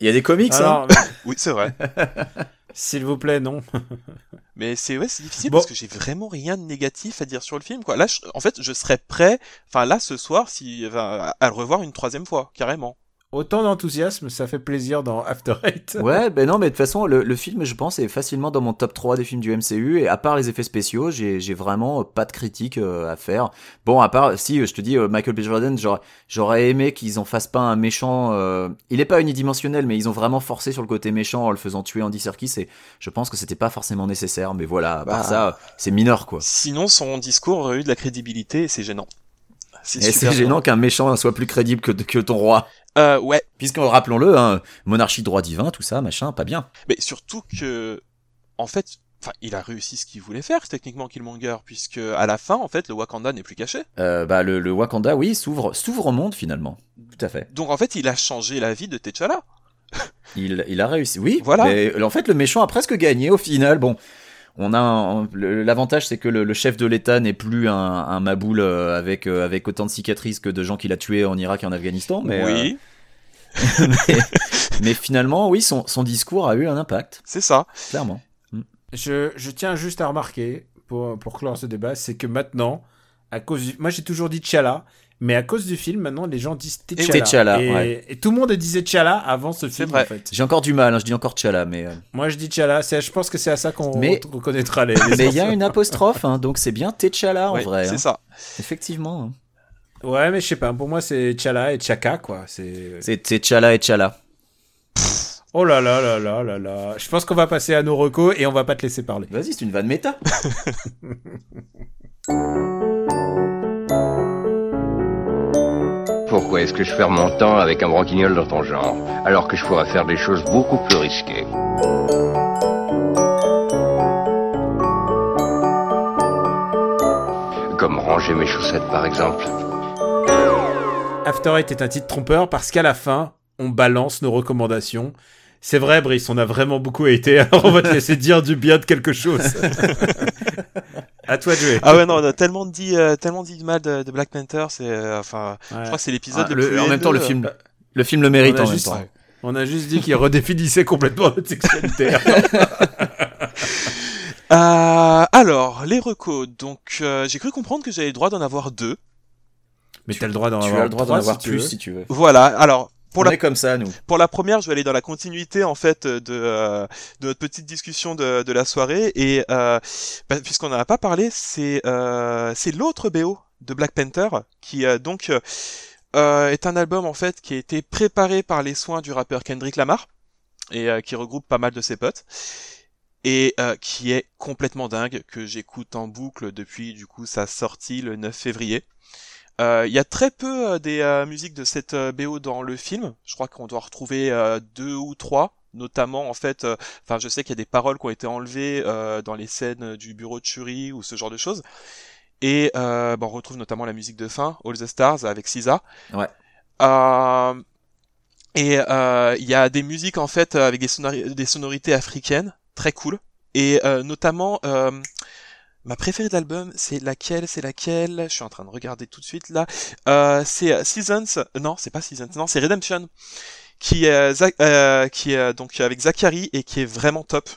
Il y a des comics, hein Oui c'est vrai. s'il vous plaît, non. Mais c'est ouais, c'est difficile Bon. parce que j'ai vraiment rien de négatif à dire sur le film quoi. Là je- en fait, je serais prêt enfin là ce soir si à le revoir une troisième fois carrément. Autant d'enthousiasme, ça fait plaisir dans After Eight. Ouais, ben non, mais de toute façon, le, le film, je pense, est facilement dans mon top 3 des films du MCU. Et à part les effets spéciaux, j'ai vraiment pas de critique euh, à faire. Bon, à part, si, je te dis, euh, Michael B. Jordan, j'aurais- j'aurais aimé qu'ils en fassent pas un méchant. euh, Il est pas unidimensionnel, mais ils ont vraiment forcé sur le côté méchant en le faisant tuer Andy Serkis. Et je pense que c'était pas forcément nécessaire. Mais voilà, à part Bah. ça, c'est mineur, quoi. Sinon son discours aurait eu de la crédibilité et c'est gênant. C'est Et super c'est gênant qu'un méchant soit plus crédible que, que ton roi. Euh, ouais, Puisque, rappelons-le, hein, monarchie, droit divin, tout ça, machin, pas bien. mais surtout que en fait, enfin, il a réussi ce qu'il voulait faire techniquement Killmonger puisque à la fin en fait, le Wakanda n'est plus caché. Euh, bah, le, le Wakanda, oui, s'ouvre, s'ouvre au monde finalement. Tout à fait. Donc en fait, il a changé la vie de T'Challa. Il, il a réussi. Oui, Voilà. Mais en fait, le méchant a presque gagné au final. Bon, on a l'avantage, c'est que le, le chef de l'État n'est plus un, un maboule euh, avec euh, avec autant de cicatrices que de gens qu'il a tués en Irak et en Afghanistan. Mais, oui. euh, mais, Mais finalement, oui, son, son discours a eu un impact, C'est ça. clairement. Je, je tiens juste à remarquer, pour, pour clore ce débat, c'est que maintenant, à cause du... Moi, j'ai toujours dit T'Challa, mais à cause du film, maintenant, les gens disent T'Challa. T'Challa, et, ouais. et tout le monde disait T'Challa avant ce film, vrai. en fait. J'ai encore du mal, hein, je dis encore T'Challa, mais euh, Moi, je dis T'Challa. c'est- Je pense que c'est à ça qu'on Mais- reconnaîtra les... les mais il y a une apostrophe, hein, donc c'est bien T'Challa en Ouais, vrai. c'est hein. ça. Effectivement. Ouais, mais je sais pas. Pour moi, c'est T'Challa et T'Chaka, quoi. C'est... C'est T'Challa et T'Challa. Oh là là là là là là. Je pense qu'on va passer à nos recos et on va pas te laisser parler. Vas-y, c'est une vanne méta. Pourquoi est-ce que je perds mon temps avec un broquignol dans ton genre, alors que je pourrais faire des choses beaucoup plus risquées Comme ranger mes chaussettes par exemple. After Eight est un titre trompeur parce qu'à la fin, on balance nos recommandations. C'est vrai, Brice, on a vraiment beaucoup été, alors on va te laisser dire du bien de quelque chose. à toi de jouer. Ah ouais, non, on a tellement dit, euh, tellement dit de mal de, de Black Panther, c'est, euh, enfin, je crois que c'est l'épisode Ah, le, le- plus en même temps, le film, le film le mérite en même juste- temps. On a juste dit qu'il redéfinissait complètement notre sexualité. Euh, alors, les recos. Donc, euh, j'ai cru comprendre que j'avais le droit d'en avoir deux. Mais t'as le droit d'en Tu avoir as le droit d'en avoir si plus veux. si tu veux. Voilà. Alors, pour on la est comme ça, nous. pour la première, je vais aller dans la continuité en fait de, euh, de notre petite discussion de, de la soirée et euh, bah, puisqu'on n'en a pas parlé, c'est euh, c'est l'autre BO de Black Panther qui euh, donc euh, est un album en fait qui a été préparé par les soins du rappeur Kendrick Lamar et euh, qui regroupe pas mal de ses potes et euh, qui est complètement dingue que j'écoute en boucle depuis du coup sa sortie le 9 février. Euh, Il y a très peu euh, des euh, musiques de cette euh, BO dans le film. Je crois qu'on doit retrouver euh, deux ou trois, notamment en fait. euh, Enfin, je sais qu'il y a des paroles qui ont été enlevées euh, dans les scènes du bureau de Shuri ou ce genre de choses. Et euh, bon, on retrouve notamment la musique de fin, All the Stars avec SZA. Ouais. Euh, et euh, il y a des musiques en fait avec des, sonori- des sonorités africaines, très cool. Et euh, notamment, euh, ma préférée de l'album, c'est laquelle C'est laquelle? Je suis en train de regarder tout de suite là. Euh, c'est euh, Seasons. Non, c'est pas Seasons. Non, c'est Redemption, qui est Zach- euh, qui est euh, donc avec Zachary et qui est vraiment top.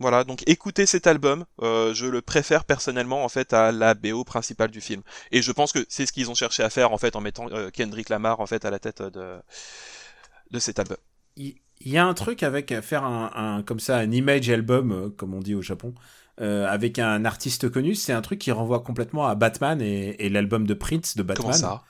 Voilà, donc écoutez cet album, euh, je le préfère personnellement en fait à la BO principale du film. Et je pense que c'est ce qu'ils ont cherché à faire en fait en mettant euh, Kendrick Lamar en fait à la tête de de cet album. Il y a un truc avec euh, faire un, un- comme ça un image album, euh, comme on dit au Japon, euh, avec un artiste connu, c'est un truc qui renvoie complètement à Batman et, et l'album de Prince de Batman. Comment ça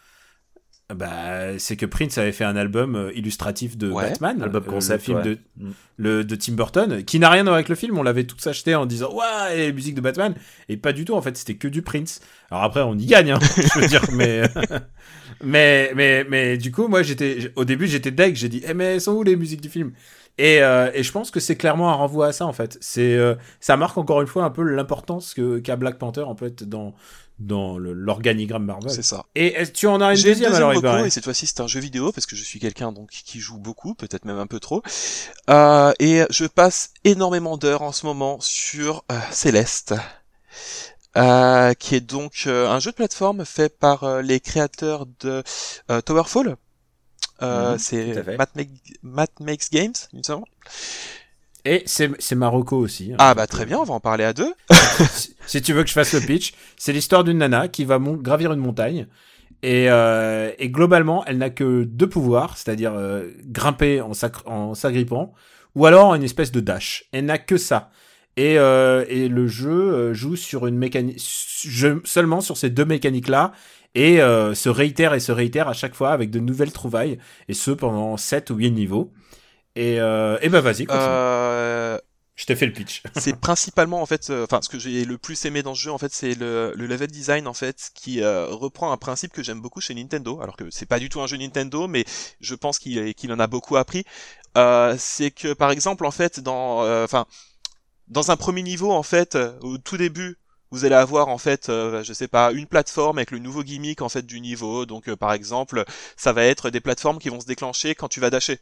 Bah, c'est que Prince avait fait un album euh, illustratif de Ouais, Batman, album euh, concept, le film ouais. de, Mm. le, de Tim Burton, qui n'a rien à voir avec le film. On l'avait tous acheté en disant ouais, et les musiques de Batman, et pas du tout. En fait, c'était que du Prince. Alors après, on y gagne, hein, je veux dire, mais mais mais mais du coup, moi, j'étais au début, j'étais deg. J'ai dit, eh mais elles sont où les musiques du film? Et, euh, et je pense que c'est clairement un renvoi à ça en fait. C'est euh, ça marque encore une fois un peu l'importance que qu'a Black Panther en fait dans dans l'organigramme Marvel. C'est ça. Et tu en as une deuxième, deuxième alors il reco, paraît et cette fois-ci c'est un jeu vidéo parce que je suis quelqu'un donc qui joue beaucoup, peut-être même un peu trop. Euh, et je passe énormément d'heures en ce moment sur euh, Céleste, euh, qui est donc euh, un jeu de plateforme fait par euh, les créateurs de euh, Towerfall. Euh, Mhm, c'est. Matt, Make- Matt Makes Games, il me semble. Et c'est c'est Marocco aussi. hein. Ah bah très bien, on va en parler à deux. si, si tu veux que je fasse le pitch, c'est l'histoire d'une nana qui va gravir une montagne. Et, euh, et globalement, elle n'a que deux pouvoirs, c'est-à-dire euh, grimper en s'agrippant, ou alors une espèce de dash. Elle n'a que ça. Et, euh, et le jeu euh, joue sur une mécanique, seulement sur ces deux mécaniques-là, et euh, se réitère et se réitère à chaque fois avec de nouvelles trouvailles, et ce pendant 7 ou 8 niveaux. Et, euh, et bah vas-y, continue. Euh, je t'ai fait le pitch. c'est principalement en fait, euh, enfin ce que j'ai le plus aimé dans ce jeu en fait, c'est le, le level design en fait qui euh, reprend un principe que j'aime beaucoup chez Nintendo, alors que c'est pas du tout un jeu Nintendo, mais je pense qu'il qu'il en a beaucoup appris. Euh, c'est que par exemple en fait dans, euh, enfin dans un premier niveau en fait, euh, au tout début. Vous allez avoir en fait, euh, je sais pas, une plateforme avec le nouveau gimmick en fait du niveau. Donc euh, par exemple, ça va être des plateformes qui vont se déclencher quand tu vas dasher.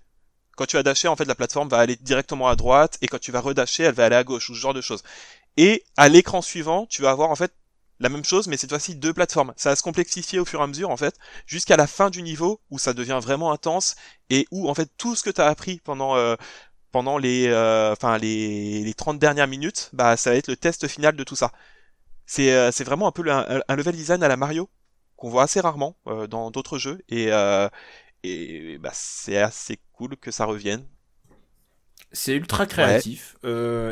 Quand tu vas dasher, en fait, la plateforme va aller directement à droite, et quand tu vas redasher, elle va aller à gauche, ou ce genre de choses. Et à l'écran suivant, tu vas avoir en fait la même chose, mais cette fois-ci deux plateformes. Ça va se complexifier au fur et à mesure, en fait, jusqu'à la fin du niveau où ça devient vraiment intense et où, en fait, tout ce que tu as appris pendant euh, pendant les euh, enfin les, les 30 dernières minutes, bah ça va être le test final de tout ça. C'est euh, vraiment un peu le- un, un level design à la Mario qu'on voit assez rarement euh, dans d'autres jeux et et bah c'est assez cool que ça revienne. C'est ultra créatif.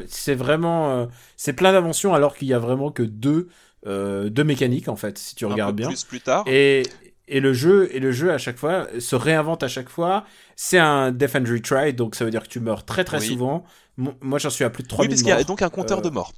C'est vraiment, c'est plein d'inventions alors qu'il y a vraiment que deux, euh, deux mécaniques en fait, si tu Un regardes peu bien. plus plus tard. Et, et le jeu, et le jeu à chaque fois se réinvente à chaque fois. C'est un death and retry, donc ça veut dire que tu meurs très très Oui. souvent. Mo- Moi, j'en suis à plus de oui, 3000 parce qu'il y a donc un compteur Euh, de mort.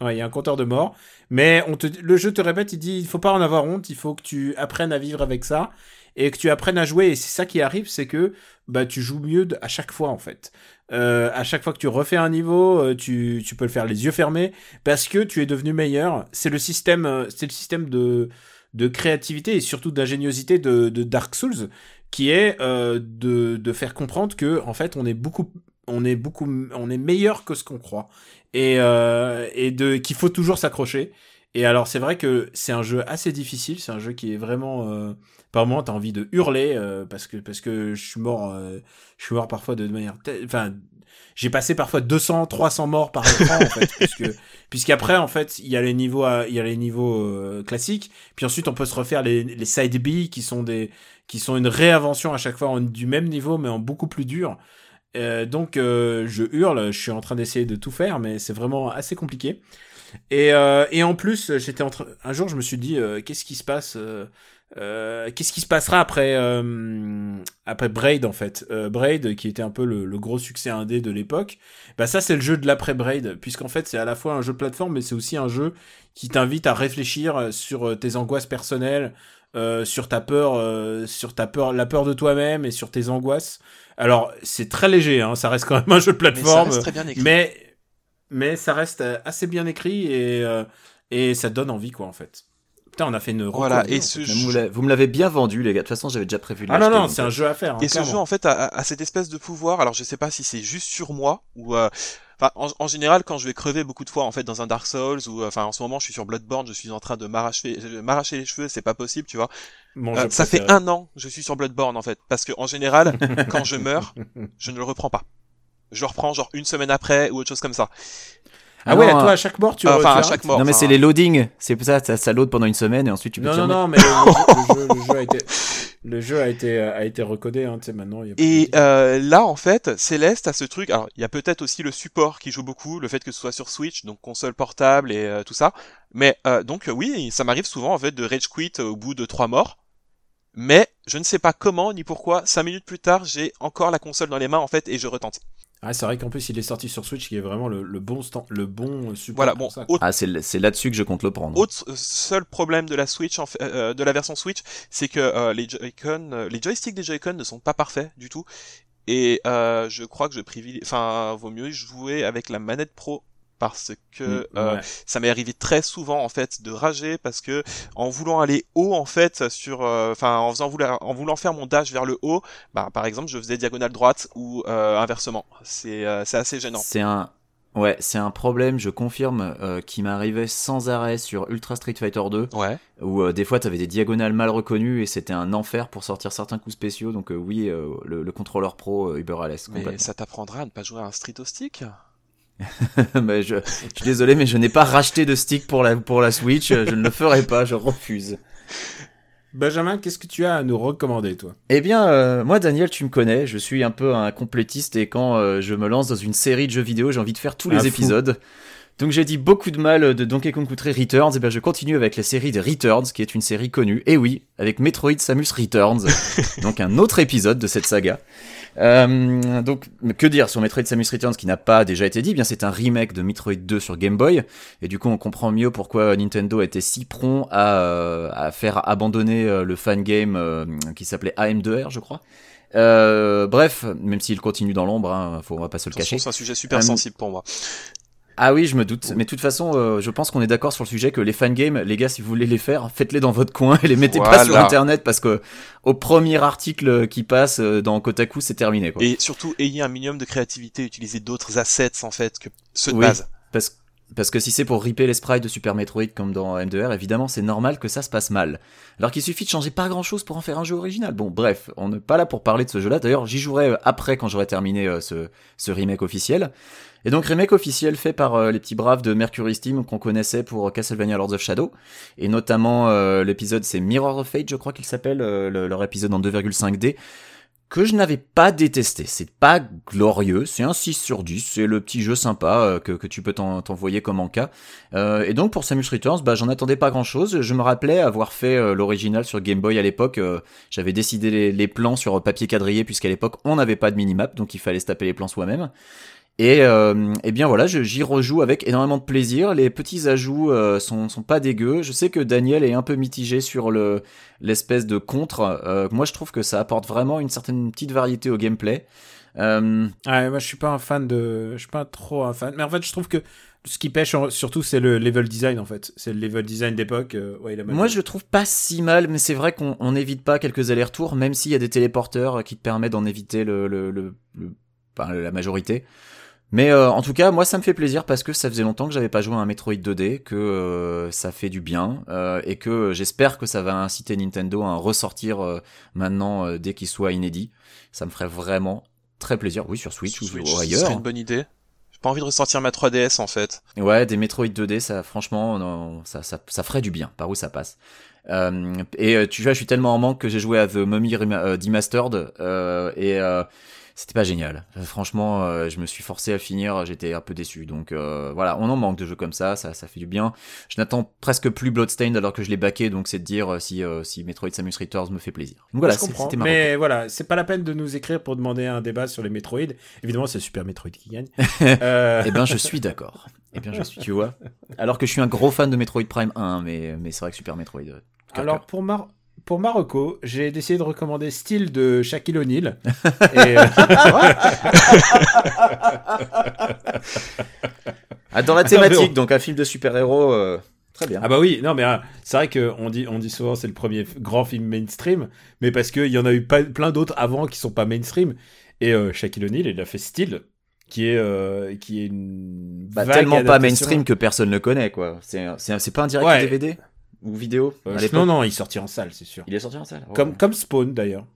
Ouais, il y a un compteur de mort. Mais on te, le jeu te répète, il dit, il faut pas en avoir honte, il faut que tu apprennes à vivre avec ça et que tu apprennes à jouer. Et c'est ça qui arrive, c'est que bah tu joues mieux à chaque fois en fait. Euh, à chaque fois que tu refais un niveau, euh, tu, tu peux le faire les yeux fermés parce que tu es devenu meilleur. C'est le système, c'est le système de de créativité et surtout d'ingéniosité de, de Dark Souls qui est euh, de, de faire comprendre que en fait on est beaucoup on est beaucoup on est meilleur que ce qu'on croit et euh, et de qu'il faut toujours s'accrocher. Et alors c'est vrai que c'est un jeu assez difficile c'est un jeu qui est vraiment euh, par moment t'as envie de hurler euh, parce que parce que je suis mort euh, je suis mort parfois de manière enfin j'ai passé parfois 200 300 morts par écran en fait puisque puisqu'après en fait il y a les niveaux il y a les niveaux euh, classiques puis ensuite on peut se refaire les les side B qui sont des qui sont une réinvention à chaque fois en- du même niveau mais en beaucoup plus dur euh, donc euh, je hurle, je suis en train d'essayer de tout faire, mais c'est vraiment assez compliqué. Et, euh, et en plus, j'étais en train... un jour, je me suis dit, euh, qu'est-ce qui se passe euh, Qu'est-ce qui se passera après euh, après Braid en fait? Euh, Braid, qui était un peu le, le gros succès indé de l'époque. Bah ça, c'est le jeu de l'après Braid, puisqu'en fait, c'est à la fois un jeu de plateforme, mais c'est aussi un jeu qui t'invite à réfléchir sur euh, tes angoisses personnelles, euh, sur ta peur, euh, sur ta peur, la peur de toi-même et sur tes angoisses. Alors, c'est très léger, hein, ça reste quand même un jeu de Mais ça plateforme, reste très bien écrit. mais, mais ça reste assez bien écrit et, euh, et ça donne envie, quoi, en fait. Putain, on a fait une Voilà, et en ce fait. Vous me jeu, vous me l'avez bien vendu, les gars. De toute façon, j'avais déjà prévu de Ah non, non, c'est un euh, jeu à faire. hein, et ce jeu en fait a, cette espèce de pouvoir. Alors je sais pas si c'est juste sur moi ou euh, enfin en, en général quand je vais crever beaucoup de fois en fait dans un Dark Souls ou euh, enfin en ce moment je suis sur Bloodborne, je suis en train de m'arracher m'arracher les cheveux, c'est pas possible, tu vois. Euh, ça fait un an que je suis sur Bloodborne en fait parce que en général quand je meurs, je ne le reprends pas. Je le reprends genre une semaine après ou autre chose comme ça. Ah ouais, non, toi, à chaque mort, tu Enfin, tu à chaque mort. Non, mais enfin, c'est les loadings. C'est pour ça, ça, ça load pendant une semaine et ensuite tu peux Non, non, non, mais le, jeu, le jeu- le jeu a été, le jeu a été, a été recodé, hein, tu sais, maintenant. y a Et de- euh, là, en fait, Céleste a ce truc. Alors, il y a peut-être aussi le support qui joue beaucoup, le fait que ce soit sur Switch, donc console portable et euh, tout ça. Mais euh, donc euh, oui, ça m'arrive souvent en fait de rage quit au bout de trois morts. Mais je ne sais pas comment ni pourquoi. Cinq minutes plus tard, j'ai encore la console dans les mains en fait et je retente. Ah, c'est vrai qu'en plus, il est sorti sur Switch, qui est vraiment le, le bon stand, le bon support. Voilà. pour Bon, ça. autre, Ah, c'est c'est là-dessus que je compte le prendre. autre euh, seul problème de la Switch, en fait, euh, de la version Switch, c'est que euh, les Joy-Con, euh, les joysticks des Joy-Con ne sont pas parfaits du tout. Et euh, je crois que je privilégie, enfin, vaut mieux jouer avec la manette Pro parce que Mm, euh, ouais. ça m'est arrivé très souvent en fait de rager parce que en voulant aller haut en fait sur euh, enfin en faisant vouloir, en voulant faire mon dash vers le haut bah par exemple je faisais diagonale droite ou euh, inversement c'est c'est assez gênant C'est un, ouais, c'est un problème, je confirme, euh, qui m'arrivait sans arrêt sur Ultra Street Fighter 2, ouais où euh, des fois t'avais des diagonales mal reconnues et c'était un enfer pour sortir certains coups spéciaux. Donc euh, oui, le, le contrôleur pro Uber Alles. mais ça t'apprendra à ne pas jouer à un street au stick? Mais je, je suis désolé, mais je n'ai pas racheté de stick pour la pour la Switch. Je ne le ferai pas, je refuse. Benjamin, qu'est-ce que tu as à nous recommander, toi? Eh bien, euh, moi, Daniel, tu me connais, je suis un peu un complétiste et quand euh, je me lance dans une série de jeux vidéo, j'ai envie de faire tous Ah, les fou. épisodes. Donc j'ai dit beaucoup de mal de Donkey Kong Country Returns, et bien je continue avec la série de Returns, qui est une série connue, et oui, avec Metroid Samus Returns, donc un autre épisode de cette saga. Euh, donc que dire sur Metroid Samus Returns qui n'a pas déjà été dit, Eh bien c'est un remake de Metroid 2 sur Game Boy, et du coup on comprend mieux pourquoi Nintendo été si prompt à, euh, à faire abandonner euh, le fan game qui s'appelait AM2R je crois. Euh, bref, même s'il continue dans l'ombre, hein, faut, on va pas se le Attention, cacher. c'est un sujet super Euh, sensible pour moi Ah oui, je me doute. Mais de toute façon, euh, je pense qu'on est d'accord sur le sujet que les fangames, les gars, si vous voulez les faire, faites-les dans votre coin et les mettez pas sur Internet parce que au premier article qui passe euh, dans Kotaku, c'est terminé. Quoi. et surtout ayez un minimum de créativité utilisez d'autres assets en fait que ceux de Oui. base Parce, Parce que si c'est pour ripper les sprites de Super Metroid comme dans M2R, évidemment, c'est normal que ça se passe mal. Alors qu'il suffit de changer pas grand chose pour en faire un jeu original. Bon, bref, on n'est pas là pour parler de ce jeu-là. D'ailleurs, j'y jouerai euh, après quand j'aurai terminé euh, ce, ce remake officiel. Et donc, remake officiel fait par euh, les petits braves de Mercury Steam qu'on connaissait pour Castlevania Lords of Shadow. Et notamment, l'épisode, c'est Mirror of Fate, je crois qu'il s'appelle, leur épisode en 2,5D que je n'avais pas détesté. C'est pas glorieux, c'est un 6 sur 10, c'est le petit jeu sympa euh, que, tu peux t'envoyer comme en cas. Euh, et donc pour Samus Returns, bah, j'en attendais pas grand chose. Je me rappelais avoir fait euh, l'original sur Game Boy à l'époque. J'avais décidé les, les, plans sur papier quadrillé puisqu'à l'époque on n'avait pas de minimap, donc il fallait se taper les plans soi-même. Et, euh, et bien voilà, j'y rejoue avec énormément de plaisir. Les petits ajouts euh, sont, sont pas dégueux. Je sais que Daniel est un peu mitigé sur le l'espèce de contre. Euh, moi, je trouve que ça apporte vraiment une certaine petite variété au gameplay. Euh... Ouais, moi, je suis pas un fan de, je suis pas trop un fan. Mais en fait, je trouve que ce qui pêche surtout, c'est le level design en fait. C'est le level design d'époque. Euh, ouais, Moi, je le trouve pas si mal, mais c'est vrai qu'on n'évite pas quelques allers-retours, même s'il y a des téléporteurs qui te permettent d'en éviter le, le, le, le enfin, la majorité. Mais euh, en tout cas, moi ça me fait plaisir parce que ça faisait longtemps que j'avais pas joué à un Metroid 2D, que euh, ça fait du bien euh, et que j'espère que ça va inciter Nintendo à en ressortir maintenant dès qu'il soit inédit. Ça me ferait vraiment très plaisir. Oui, sur Switch, ou ailleurs. C'est une bonne idée. J'ai pas envie de ressortir ma 3DS en fait. Ouais, des Metroid 2D, ça franchement, non, ça, ça, ça ferait du bien. Par où ça passe. et tu vois, je suis tellement en manque que j'ai joué à The Mummy Demastered et c'était pas génial. Euh, franchement, euh, je me suis forcé à finir, j'étais un peu déçu. Donc euh, voilà, on en manque de jeux comme ça, ça, ça fait du bien. Je n'attends presque plus Bloodstained alors que je l'ai baqué, donc c'est de dire si, si Metroid Samus Returns me fait plaisir. Donc voilà, c'était Mais voilà, c'est pas la peine de nous écrire pour demander un débat sur les Metroid. Évidemment, c'est Super Metroid qui gagne. Eh ben, je suis d'accord. Eh bien, je suis, tu vois. Alors que je suis un gros fan de Metroid Prime 1, mais, mais c'est vrai que Super Metroid. Alors, pour Mar pour Marocco, j'ai décidé de recommander Style de Shaquille O'Neal. Euh, ah, dans la thématique, donc un film de super-héros. Euh, très bien. Ah bah oui, non mais euh, c'est vrai qu'on dit, on dit souvent c'est le premier grand film mainstream, mais parce qu'il y en a eu plein d'autres avant qui sont pas mainstream. Et Shaquille O'Neal, il a fait Style, qui est qui est une bah, tellement pas mainstream que personne ne connaît quoi. C'est c'est pas un direct DVD ou vidéo euh, Non, non, il est sorti en salle, c'est sûr. Il est sorti en salle. Comme, comme Spawn d'ailleurs.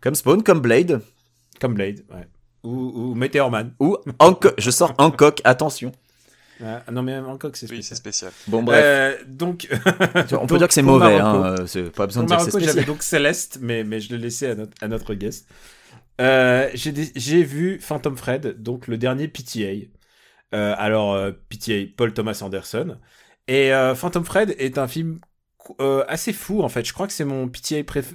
Comme Spawn, comme Blade. Comme Blade, ouais. Ou, ou Meteor Man. Ou Hancock. Je sors Hancock, attention. Ah, non mais Hancock c'est spécial. Oui, c'est spécial. Bon bref. Euh, donc on peut dire que c'est mauvais hein, euh, c'est pas besoin de dire que c'est spécial. j'avais donc Céleste mais mais je l'ai laissé à notre à notre guest. Euh, j'ai vu Phantom Fred donc le dernier PTA. Euh, alors PTA Paul Thomas Anderson et euh, Phantom Fred est un film euh, assez fou en fait. Je crois que c'est mon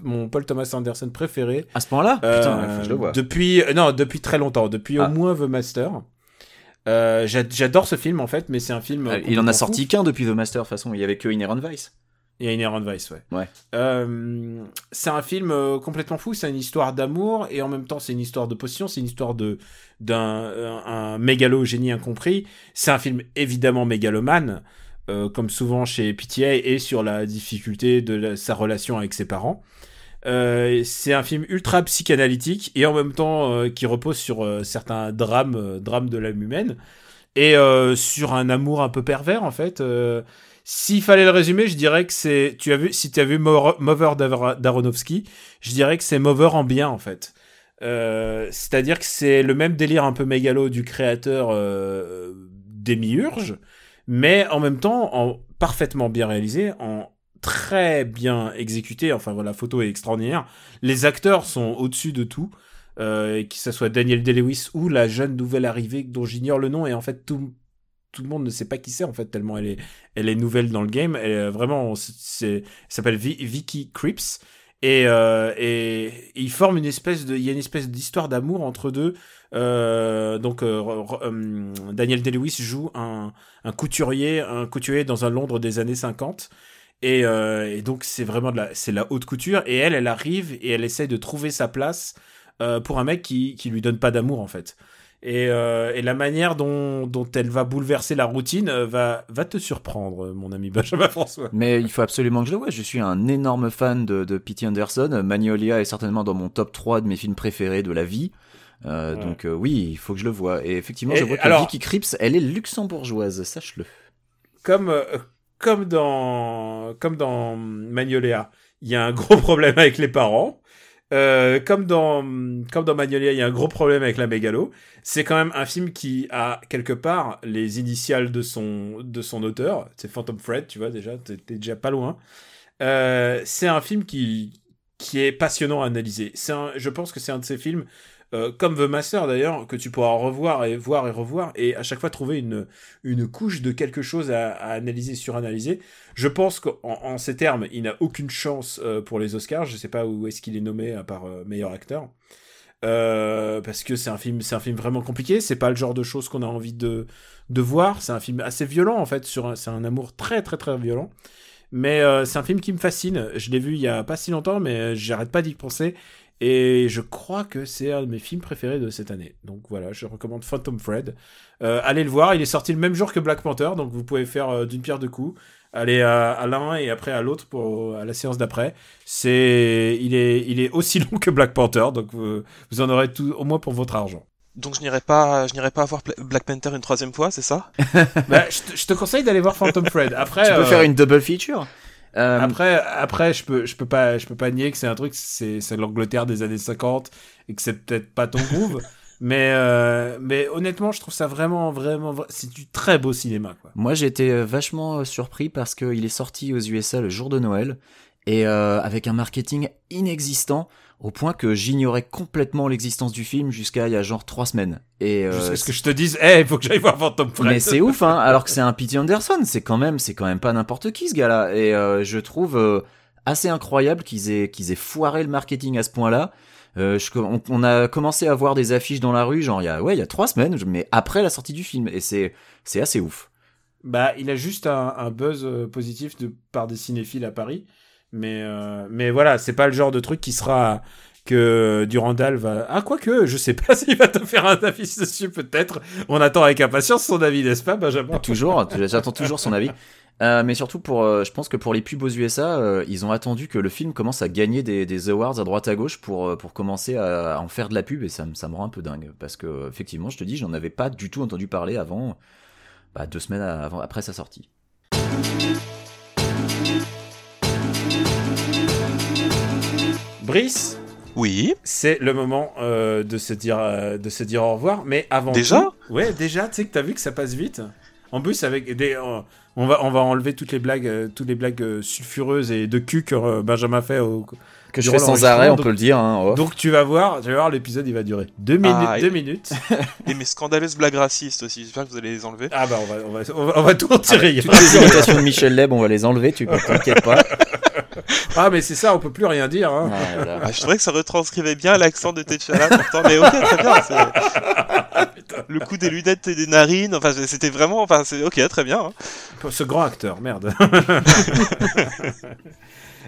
mon Paul Thomas Anderson préféré. À ce point-là? Putain, je le vois. Depuis non, depuis très longtemps, depuis au ah. moins The Master. Euh, J'adore ce film en fait, mais c'est un film. Il en a sorti qu'un depuis The Master de toute façon. Il y avait que Inherent Vice. Il y a Inherent Vice, ouais. Ouais. Euh, c'est un film euh, complètement fou. C'est une histoire d'amour et en même temps c'est une histoire de potion. C'est une histoire de d'un un, mégalo génie incompris. C'est un film évidemment mégalomane. Euh, comme souvent chez PTA, et sur la difficulté de sa relation avec ses parents. Euh, c'est un film ultra psychanalytique et en même temps euh, qui repose sur certains drames, drames de l'âme humaine et sur un amour un peu pervers en fait. S'il fallait le résumer, je dirais que c'est. Tu as vu, si tu as vu Mover d'Aronofsky, je dirais que c'est Mover en bien en fait. C'est-à-dire que c'est le même délire un peu mégalo du créateur Démiurge, mais en même temps en parfaitement bien réalisé, en très bien exécuté. Enfin voilà, la photo est extraordinaire. Les acteurs sont au-dessus de tout. Euh, que ce soit Daniel Day-Lewis ou la jeune nouvelle arrivée dont j'ignore le nom et en fait tout tout le monde ne sait pas qui c'est en fait tellement elle est elle est nouvelle dans le game vraiment c'est s'appelle Vicky Crips et, euh, il y a une espèce d'histoire d'amour entre deux euh, donc euh, Daniel Day-Lewis joue un, couturier, un couturier dans un Londres des années 50. Et, donc c'est vraiment de la, haute couture. Et elle, elle arrive et elle essaie de trouver sa place pour un mec qui, qui lui donne pas d'amour en fait. Et, et, la manière dont, dont, elle va bouleverser la routine va, va te surprendre, mon ami Benjamin François. Mais il faut absolument que je le vois. Je suis un énorme fan de, de P.T. Anderson. Magnolia est certainement dans mon top 3 de mes films préférés de la vie. Euh, Ouais. Donc euh, oui, il faut que je le vois. Et effectivement, Et- je vois que alors- Vicky Krieps, elle est luxembourgeoise, sache-le. Comme, euh, comme dans, comme dans Magnolia, il y a un gros problème avec les parents. Euh, comme dans, comme dans Magnolia, il y a un gros problème avec la mégalo. C'est quand même un film qui a quelque part les initiales de son, de son auteur. C'est Phantom Fred, tu vois déjà, t'es déjà pas loin. Euh, c'est un film qui, qui est passionnant à analyser. C'est je pense que c'est un de ces films, euh, comme The Master d'ailleurs, que tu pourras revoir et voir et revoir et à chaque fois trouver une, une couche de quelque chose à, à analyser, suranalyser. Je pense qu'en en ces termes, il n'a aucune chance euh, pour les Oscars. Je sais pas où est-ce qu'il est nommé à part euh, meilleur acteur. Parce que c'est un film, c'est un film vraiment compliqué. C'est pas le genre de choses qu'on a envie de de voir. C'est un film assez violent en fait. C'est un amour très très très violent. Mais c'est un film qui me fascine. Je l'ai vu il y a pas si longtemps, mais j'arrête pas d'y penser. Et je crois que c'est un de mes films préférés de cette année. Donc voilà, je recommande Phantom Fred. Euh, allez le voir, il est sorti le même jour que Black Panther, donc vous pouvez faire euh, d'une pierre deux coups. Aller à, à l'un et après à l'autre pour à la séance d'après. C'est, il est, il est aussi long que Black Panther, donc vous, vous en aurez tout, au moins pour votre argent. Donc je n'irai pas, je n'irai pas voir Black Panther une troisième fois, c'est ça? Bah, je, te, je te conseille d'aller voir Phantom Fred. Après, Tu peux euh, faire une double feature. Euh, Après, après, je peux, je peux pas, je peux pas nier que c'est un truc, c'est, c'est l'Angleterre des années 50 et que c'est peut-être pas ton groove. mais, euh, mais honnêtement, je trouve ça vraiment, vraiment, vra- c'est du très beau cinéma, quoi. Moi, j'ai été euh, vachement euh, surpris parce qu'il est sorti aux USA le jour de Noël et euh, avec un marketing inexistant au point que j'ignorais complètement l'existence du film jusqu'à il y a genre trois semaines. Et euh, Jusqu'à ce que je te dise, eh, il faut que j'aille voir Phantom Fred. mais c'est ouf, hein. Alors que c'est un Pete Anderson, c'est quand même, c'est quand même pas n'importe qui ce gars-là. Et euh, je trouve euh, assez incroyable qu'ils aient qu'ils aient foiré le marketing à ce point-là. Euh, je- on, on a commencé à voir des affiches dans la rue, genre il y a ouais, il y a trois semaines, mais après la sortie du film, et c'est c'est assez ouf. Bah, il a juste un, un buzz positif de par des cinéphiles à Paris, mais euh, mais voilà, c'est pas le genre de truc qui sera que Durandal va. Ah quoique, je sais pas s'il va te faire un avis dessus, peut-être. On attend avec impatience son avis, n'est-ce pas, Benjamin? Toujours, j'attends toujours son avis. Euh, mais surtout pour, euh, je pense que pour les pubs aux USA, ils ont attendu que le film commence à gagner des, awards à droite à gauche pour pour commencer à, en faire de la pub et ça me ça me rend un peu dingue parce que effectivement, je te dis, j'en avais pas du tout entendu parler avant, bah, deux semaines avant après sa sortie. Brice, Oui. c'est le moment euh, de se dire euh, de se dire au revoir, mais avant Déjà? tout- ouais, déjà, tu sais que t'as vu que ça passe vite. En plus, avec des, euh, on va on va enlever toutes les blagues, euh, toutes les blagues euh, sulfureuses et de cul que euh, Benjamin fait au, Que je fais sans arrêt, on peut le dire. Hein. Donc tu vas voir, tu vas voir l'épisode, il va durer deux minutes, Ah, deux et- minutes. Et mes scandaleuses blagues racistes aussi, j'espère que vous allez les enlever. Ah bah on va, on va, on va, on va tout retirer. y a Toutes pas de les imitations de Michel Leb, on va les enlever, tu t'inquiète pas. ah mais c'est ça, on peut plus rien dire. Hein. Voilà. Ah, je trouvais que ça retranscrivait bien l'accent de T'Challa pourtant, mais ok, très bien. c'est- Le coup des lunettes et des narines, enfin c'était vraiment, enfin c'est ok, très bien. hein. Ce grand acteur, merde.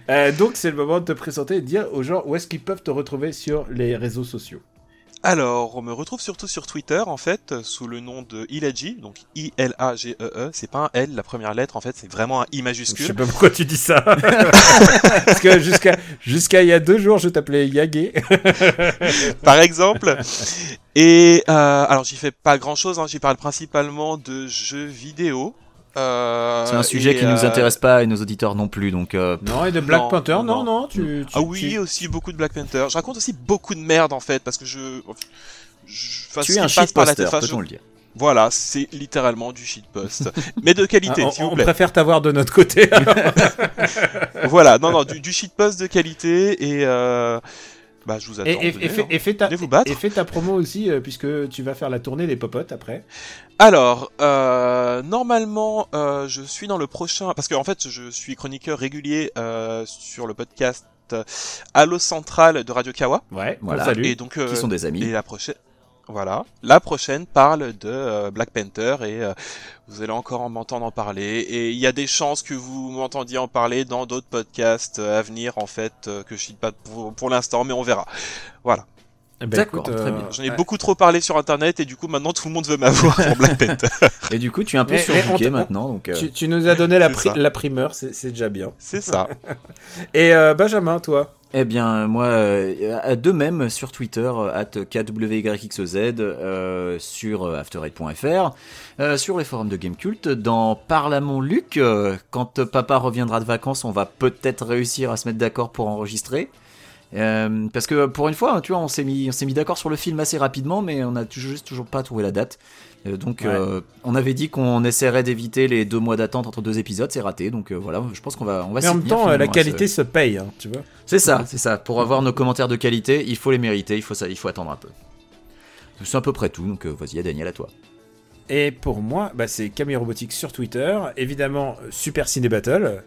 Euh, donc c'est le moment de te présenter et de dire aux gens où est-ce qu'ils peuvent te retrouver sur les réseaux sociaux. Alors, on me retrouve surtout sur Twitter, en fait, sous le nom de Ilaji, donc I-L-A-G-E-E. C'est pas un L, la première lettre, en fait, c'est vraiment un I Je sais majuscule. pas pourquoi tu dis ça. Parce que jusqu'à jusqu'à il y a deux jours, je t'appelais Yagé. par exemple. Et euh, alors, j'y fais pas grand-chose, hein, j'y parle principalement de jeux vidéo. Euh, C'est un sujet et, qui nous euh, intéresse pas et nos auditeurs non plus, donc euh, Non, et de Black Non, Panther, non, non. non, tu, tu- Ah oui, tu- aussi beaucoup de Black Panther. Je raconte aussi beaucoup de merde, en fait, parce que je... je enfin, tu es un shitposter, peut-on je- le dire. Voilà, c'est littéralement du shitpost. Mais de qualité, Ah, on, s'il vous on plaît. préfère t'avoir de notre côté. voilà, non, non, du, du shitpost de qualité et euh, bah je vous attends. et, et- venez, et fais, hein. et fais ta, vous battre. et fais ta promo aussi, euh, puisque tu vas faire la tournée des popotes après. Alors, euh, normalement, euh, je suis dans le prochain parce que en fait, je suis chroniqueur régulier euh, sur le podcast euh, Allo Central de Radio Kawa Ouais, Voilà. salut. et donc euh, Qui sont des amis. et la prochaine. Voilà, la prochaine parle de euh, Black Panther et euh, vous allez encore en m'entendre en parler et il y a des chances que vous m'entendiez en parler dans d'autres podcasts euh, à venir en fait euh, que je cite pas pour, pour l'instant mais on verra. Voilà. Eh ben, D'accord, très bien. J'en ai ouais. beaucoup trop parlé sur internet et du coup maintenant tout le monde veut m'avoir pour Black Panther. Et du coup, tu es un peu surbooké te- maintenant, donc. euh, Tu, tu nous as donné la, C'est pri- ça. la primeur, c'est c'est déjà bien. C'est ça. Et euh, Benjamin, toi? Eh bien, moi, euh, de même sur Twitter, euh, at KWYXZ, euh, sur euh, afterite.fr, euh, sur les forums de Gamecult, dans Parle à mon Luc, euh, quand papa reviendra de vacances, on va peut-être réussir à se mettre d'accord pour enregistrer. Euh, parce que pour une fois, tu vois, on s'est mis, d'accord sur le film assez rapidement, mais on a juste toujours pas trouvé la date. Euh, donc, Ouais. euh, on avait dit qu'on essaierait d'éviter les deux mois d'attente entre deux épisodes, c'est raté. Donc euh, voilà, je pense qu'on va, on va Mais en même temps, la qualité se paye, hein, tu vois. c'est ça, c'est ça. Pour avoir nos commentaires de qualité, il faut les mériter, il faut, ça, il faut attendre un peu. C'est à peu près tout, donc euh, vas-y, Daniel, à toi. Et pour moi, bah, c'est Camille Robotique sur Twitter. Évidemment, Super Ciné Battle.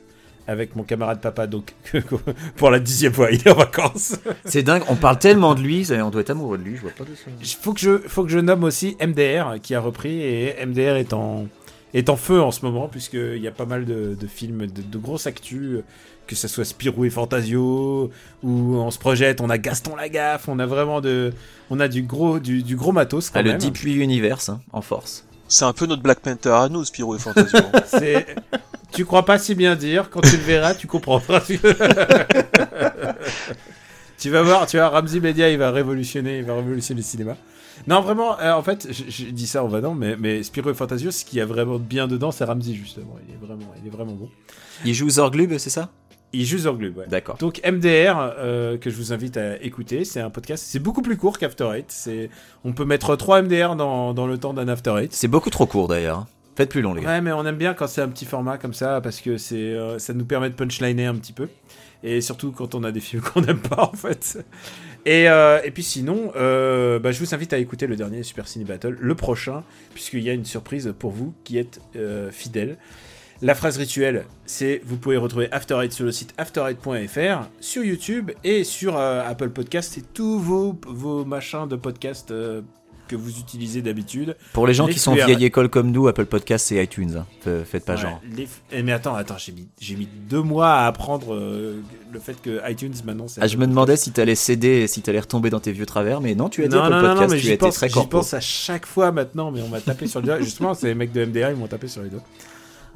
Avec mon camarade papa, donc pour la dixième fois, il est en vacances. C'est dingue, on parle tellement de lui, on doit être amoureux de lui, je vois pas de ça. Il faut que je, faut que je nomme aussi MDR qui a repris et MDR est en, est en feu en ce moment puisqu'il y a pas mal de, de films, de, de grosses actus, que ce soit Spirou et Fantasio ou on se projette, on a Gaston Lagaffe, on a vraiment de, on a du gros, du, du gros matos quand Ah, le. Deep Universe, hein, en force. C'est un peu notre Black Panther à nous, Spirou et Fantasio. C'est- tu crois pas si bien dire, quand tu le verras, tu comprendras. tu vas voir, tu vois, Ramsey Media, il va révolutionner, il va révolutionner le cinéma. Non, vraiment, euh, en fait, je, dis ça en vanant, mais, mais Spirou et Fantasio, ce qu'il y a vraiment de bien dedans, c'est Ramsey, justement. Il est vraiment, il est vraiment bon. Il joue Zorglub, c'est ça? Il joue Zorglub, ouais. D'accord. Donc MDR, euh, que je vous invite à écouter, c'est un podcast, c'est beaucoup plus court qu'After Eight. On peut mettre 3 MDR dans, dans le temps d'un After Eight. C'est beaucoup trop court d'ailleurs. Plus long, les gars. Ouais, mais on aime bien quand c'est un petit format comme ça parce que c'est, euh, ça nous permet de punchliner un petit peu. Et surtout quand on a des films qu'on n'aime pas en fait. Et, euh, et puis sinon, euh, bah, je vous invite à écouter le dernier Super Ciné Battle, le prochain, puisqu'il y a une surprise pour vous qui êtes fidèles. La phrase rituelle, c'est vous pouvez retrouver After Eight sur le site afterite.fr, sur YouTube et sur Apple Podcast et tous vos, vos machins de podcast que vous utilisez d'habitude. Pour les gens les qui sont vieille école comme nous, Apple Podcast et iTunes. hein. Faites pas Ouais, genre. les- eh, mais attends, attends, j'ai mis, j'ai mis deux mois à apprendre euh, le fait que iTunes maintenant c'est. Ah, je me demandais si t'allais céder, si t'allais retomber dans tes vieux travers, mais non, tu as dit Non, Apple non, non, non, Podcast, mais tu as été pense, très j'y pense à chaque fois maintenant, mais on m'a tapé sur le doigt. Justement, c'est les mecs de MDR, ils m'ont tapé sur les doigts.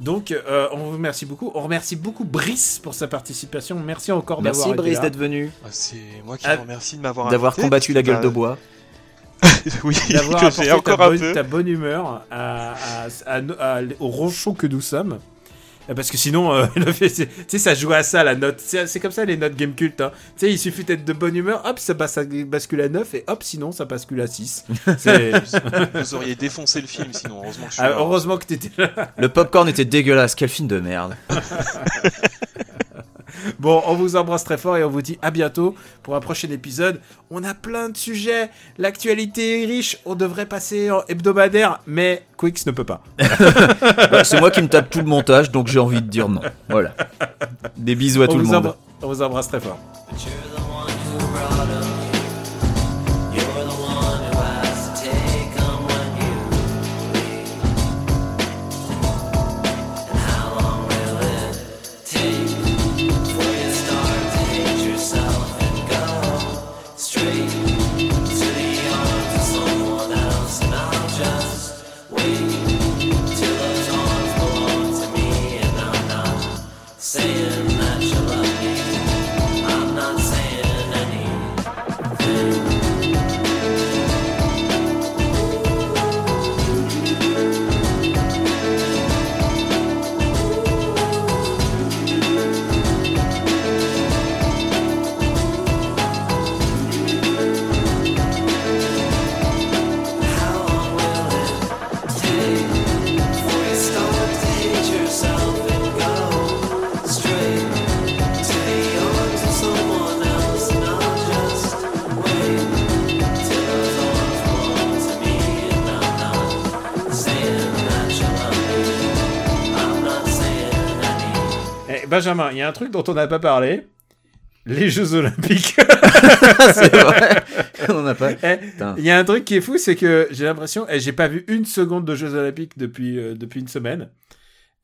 Donc, euh, on vous remercie beaucoup. On remercie beaucoup Brice pour sa participation. Merci encore Merci d'avoir Brice là. d'être venu, Ah, C'est moi qui Ah, vous remercie de m'avoir d'avoir invité, combattu la gueule que, de bah, bois. oui, d'avoir apporté j'ai ta, encore un bonne, peu. ta bonne humeur à, à- à- à- au ronchon que nous sommes. Euh, Parce que sinon, euh, tu sais, ça joue à ça la note. C'est comme ça les notes game cult. hein. Tu sais, il suffit d'être de bonne humeur, hop, ça, passe à- bascule à 9 et hop, sinon ça bascule à 6. C'est- Vous auriez défoncé le film, sinon heureusement que je suis Ah, là. heureusement que t'étais là. Le popcorn était dégueulasse, quel film de merde. Bon, on vous embrasse très fort et on vous dit à bientôt pour un prochain épisode. On a plein de sujets. L'actualité est riche. On devrait passer en hebdomadaire, mais Quicks ne peut pas. Bah, C'est moi qui me tape tout le montage, donc j'ai envie de dire non. Voilà. Des bisous à on, tout le monde. on vous embrasse très fort. Benjamin, il y a un truc dont on n'a pas parlé. Les Jeux Olympiques. C'est vrai. On n'a pas. Eh. Il y a un truc qui est fou, c'est que j'ai l'impression, et j'ai pas vu une seconde de Jeux Olympiques depuis, euh, depuis une semaine.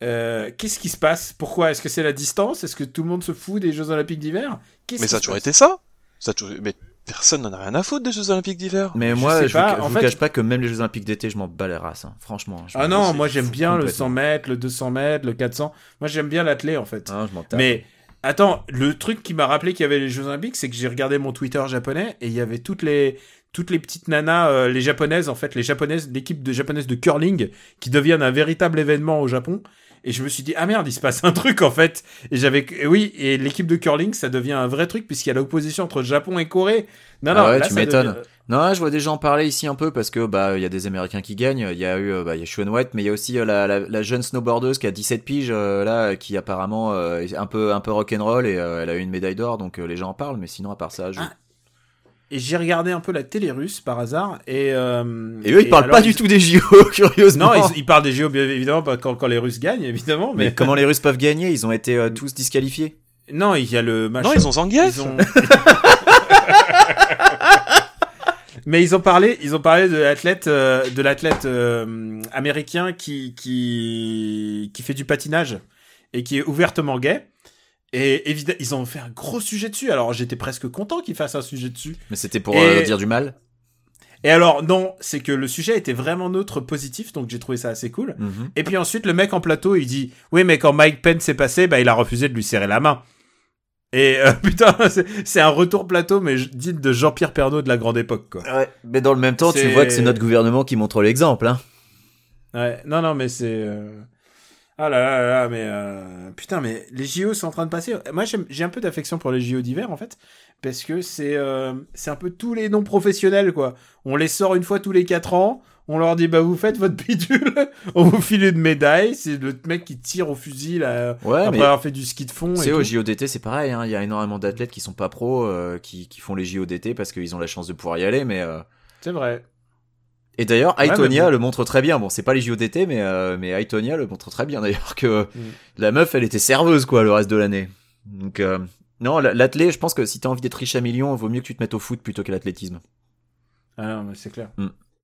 Euh, Qu'est-ce qui se passe? Pourquoi? Est-ce que c'est la distance? Est-ce que tout le monde se fout des Jeux Olympiques d'hiver? Mais ça a toujours été ça. ça a toujours... Mais personne n'en a rien à foutre des Jeux Olympiques d'hiver. Mais Je moi, je, pas, vous, en je vous fait- cache pas que même les Jeux Olympiques d'été, je m'en bats les races. hein. Franchement. je Ah non, moi j'aime bien le complètement. 100 mètres, le 200 mètres, le 400. Moi j'aime bien l'athlé en fait. Ah, je m'en tape. Mais Attends, le truc qui m'a rappelé qu'il y avait les Jeux Olympiques, c'est que j'ai regardé mon Twitter japonais et il y avait toutes les toutes les petites nanas, euh, les japonaises en fait, les japonaises, l'équipe de japonaises de curling qui deviennent un véritable événement au Japon. Et je me suis dit ah merde, il se passe un truc en fait. Et j'avais oui et l'équipe de curling ça devient un vrai truc puisqu'il y a l'opposition entre Japon et Corée. Non Ah non, ouais, là, tu m'étonnes. devient- Non, je vois des gens parler ici un peu parce que bah il y a des Américains qui gagnent. Il y a eu euh, bah il y a Shaun White, mais il y a aussi euh, la, la, la jeune snowboardeuse qui a 17 piges euh, là, qui apparemment euh, est un peu un peu rock'n'roll et euh, elle a eu une médaille d'or, donc les gens en parlent. Mais sinon à part ça, je... Ah, Et j'ai regardé un peu la télé russe par hasard et euh, et eux ils parlent alors, pas du tout des JO curieusement. Non, ils, ils parlent des JO bien évidemment pas quand, quand les Russes gagnent évidemment, Mais mais, comment les Russes peuvent gagner? Ils ont été euh, tous disqualifiés. non, il y a le machin. Non, ils ont Zangief. Ils ont- Mais ils ont parlé, ils ont parlé de l'athlète, euh, de l'athlète euh, américain qui qui qui fait du patinage et qui est ouvertement gay. Et évidemment, ils ont fait un gros sujet dessus. Alors j'étais presque content qu'ils fassent un sujet dessus. Mais c'était pour Et- euh, dire du mal? Et alors non, c'est que le sujet était vraiment neutre, positif, donc j'ai trouvé ça assez cool. Mhm. Et puis ensuite, le mec en plateau, il dit Oui, mais quand Mike Pence s'est passé, bah, il a refusé de lui serrer la main. Et euh, putain, c'est- c'est un retour plateau, mais digne de Jean-Pierre Pernaud de la grande époque, quoi. Ouais, mais dans le même temps, tu vois que c'est notre gouvernement qui montre l'exemple. Hein. Ouais, non, non, mais c'est. euh, Ah là là là là, mais. euh, Putain, mais les JO sont en train de passer. Moi, j'ai un peu d'affection pour les JO d'hiver, en fait, parce que c'est euh, c'est un peu tous les non professionnels, quoi. On les sort une fois tous les 4 ans. On leur dit, bah, vous faites votre bidule, on vous file une médaille. C'est le mec qui tire au fusil, là, Ouais, après mais avoir fait du ski de fond. sais, au. JODT, c'est pareil. hein. Il y a énormément d'athlètes qui sont pas pros, euh, qui, qui font les JODT parce qu'ils ont la chance de pouvoir y aller. Mais euh, C'est vrai. Et d'ailleurs, Aitonia bon. le montre très bien. Bon, c'est pas les JODT, mais euh, mais Aitonia le montre très bien d'ailleurs que Mm. la meuf, elle était serveuse quoi le reste de l'année. Donc euh, non, la- l'athlé, je pense que si t'as envie d'être riche à millions, vaut mieux que tu te mettes au foot plutôt qu'à l'athlétisme. Ah non, mais c'est clair. Mm.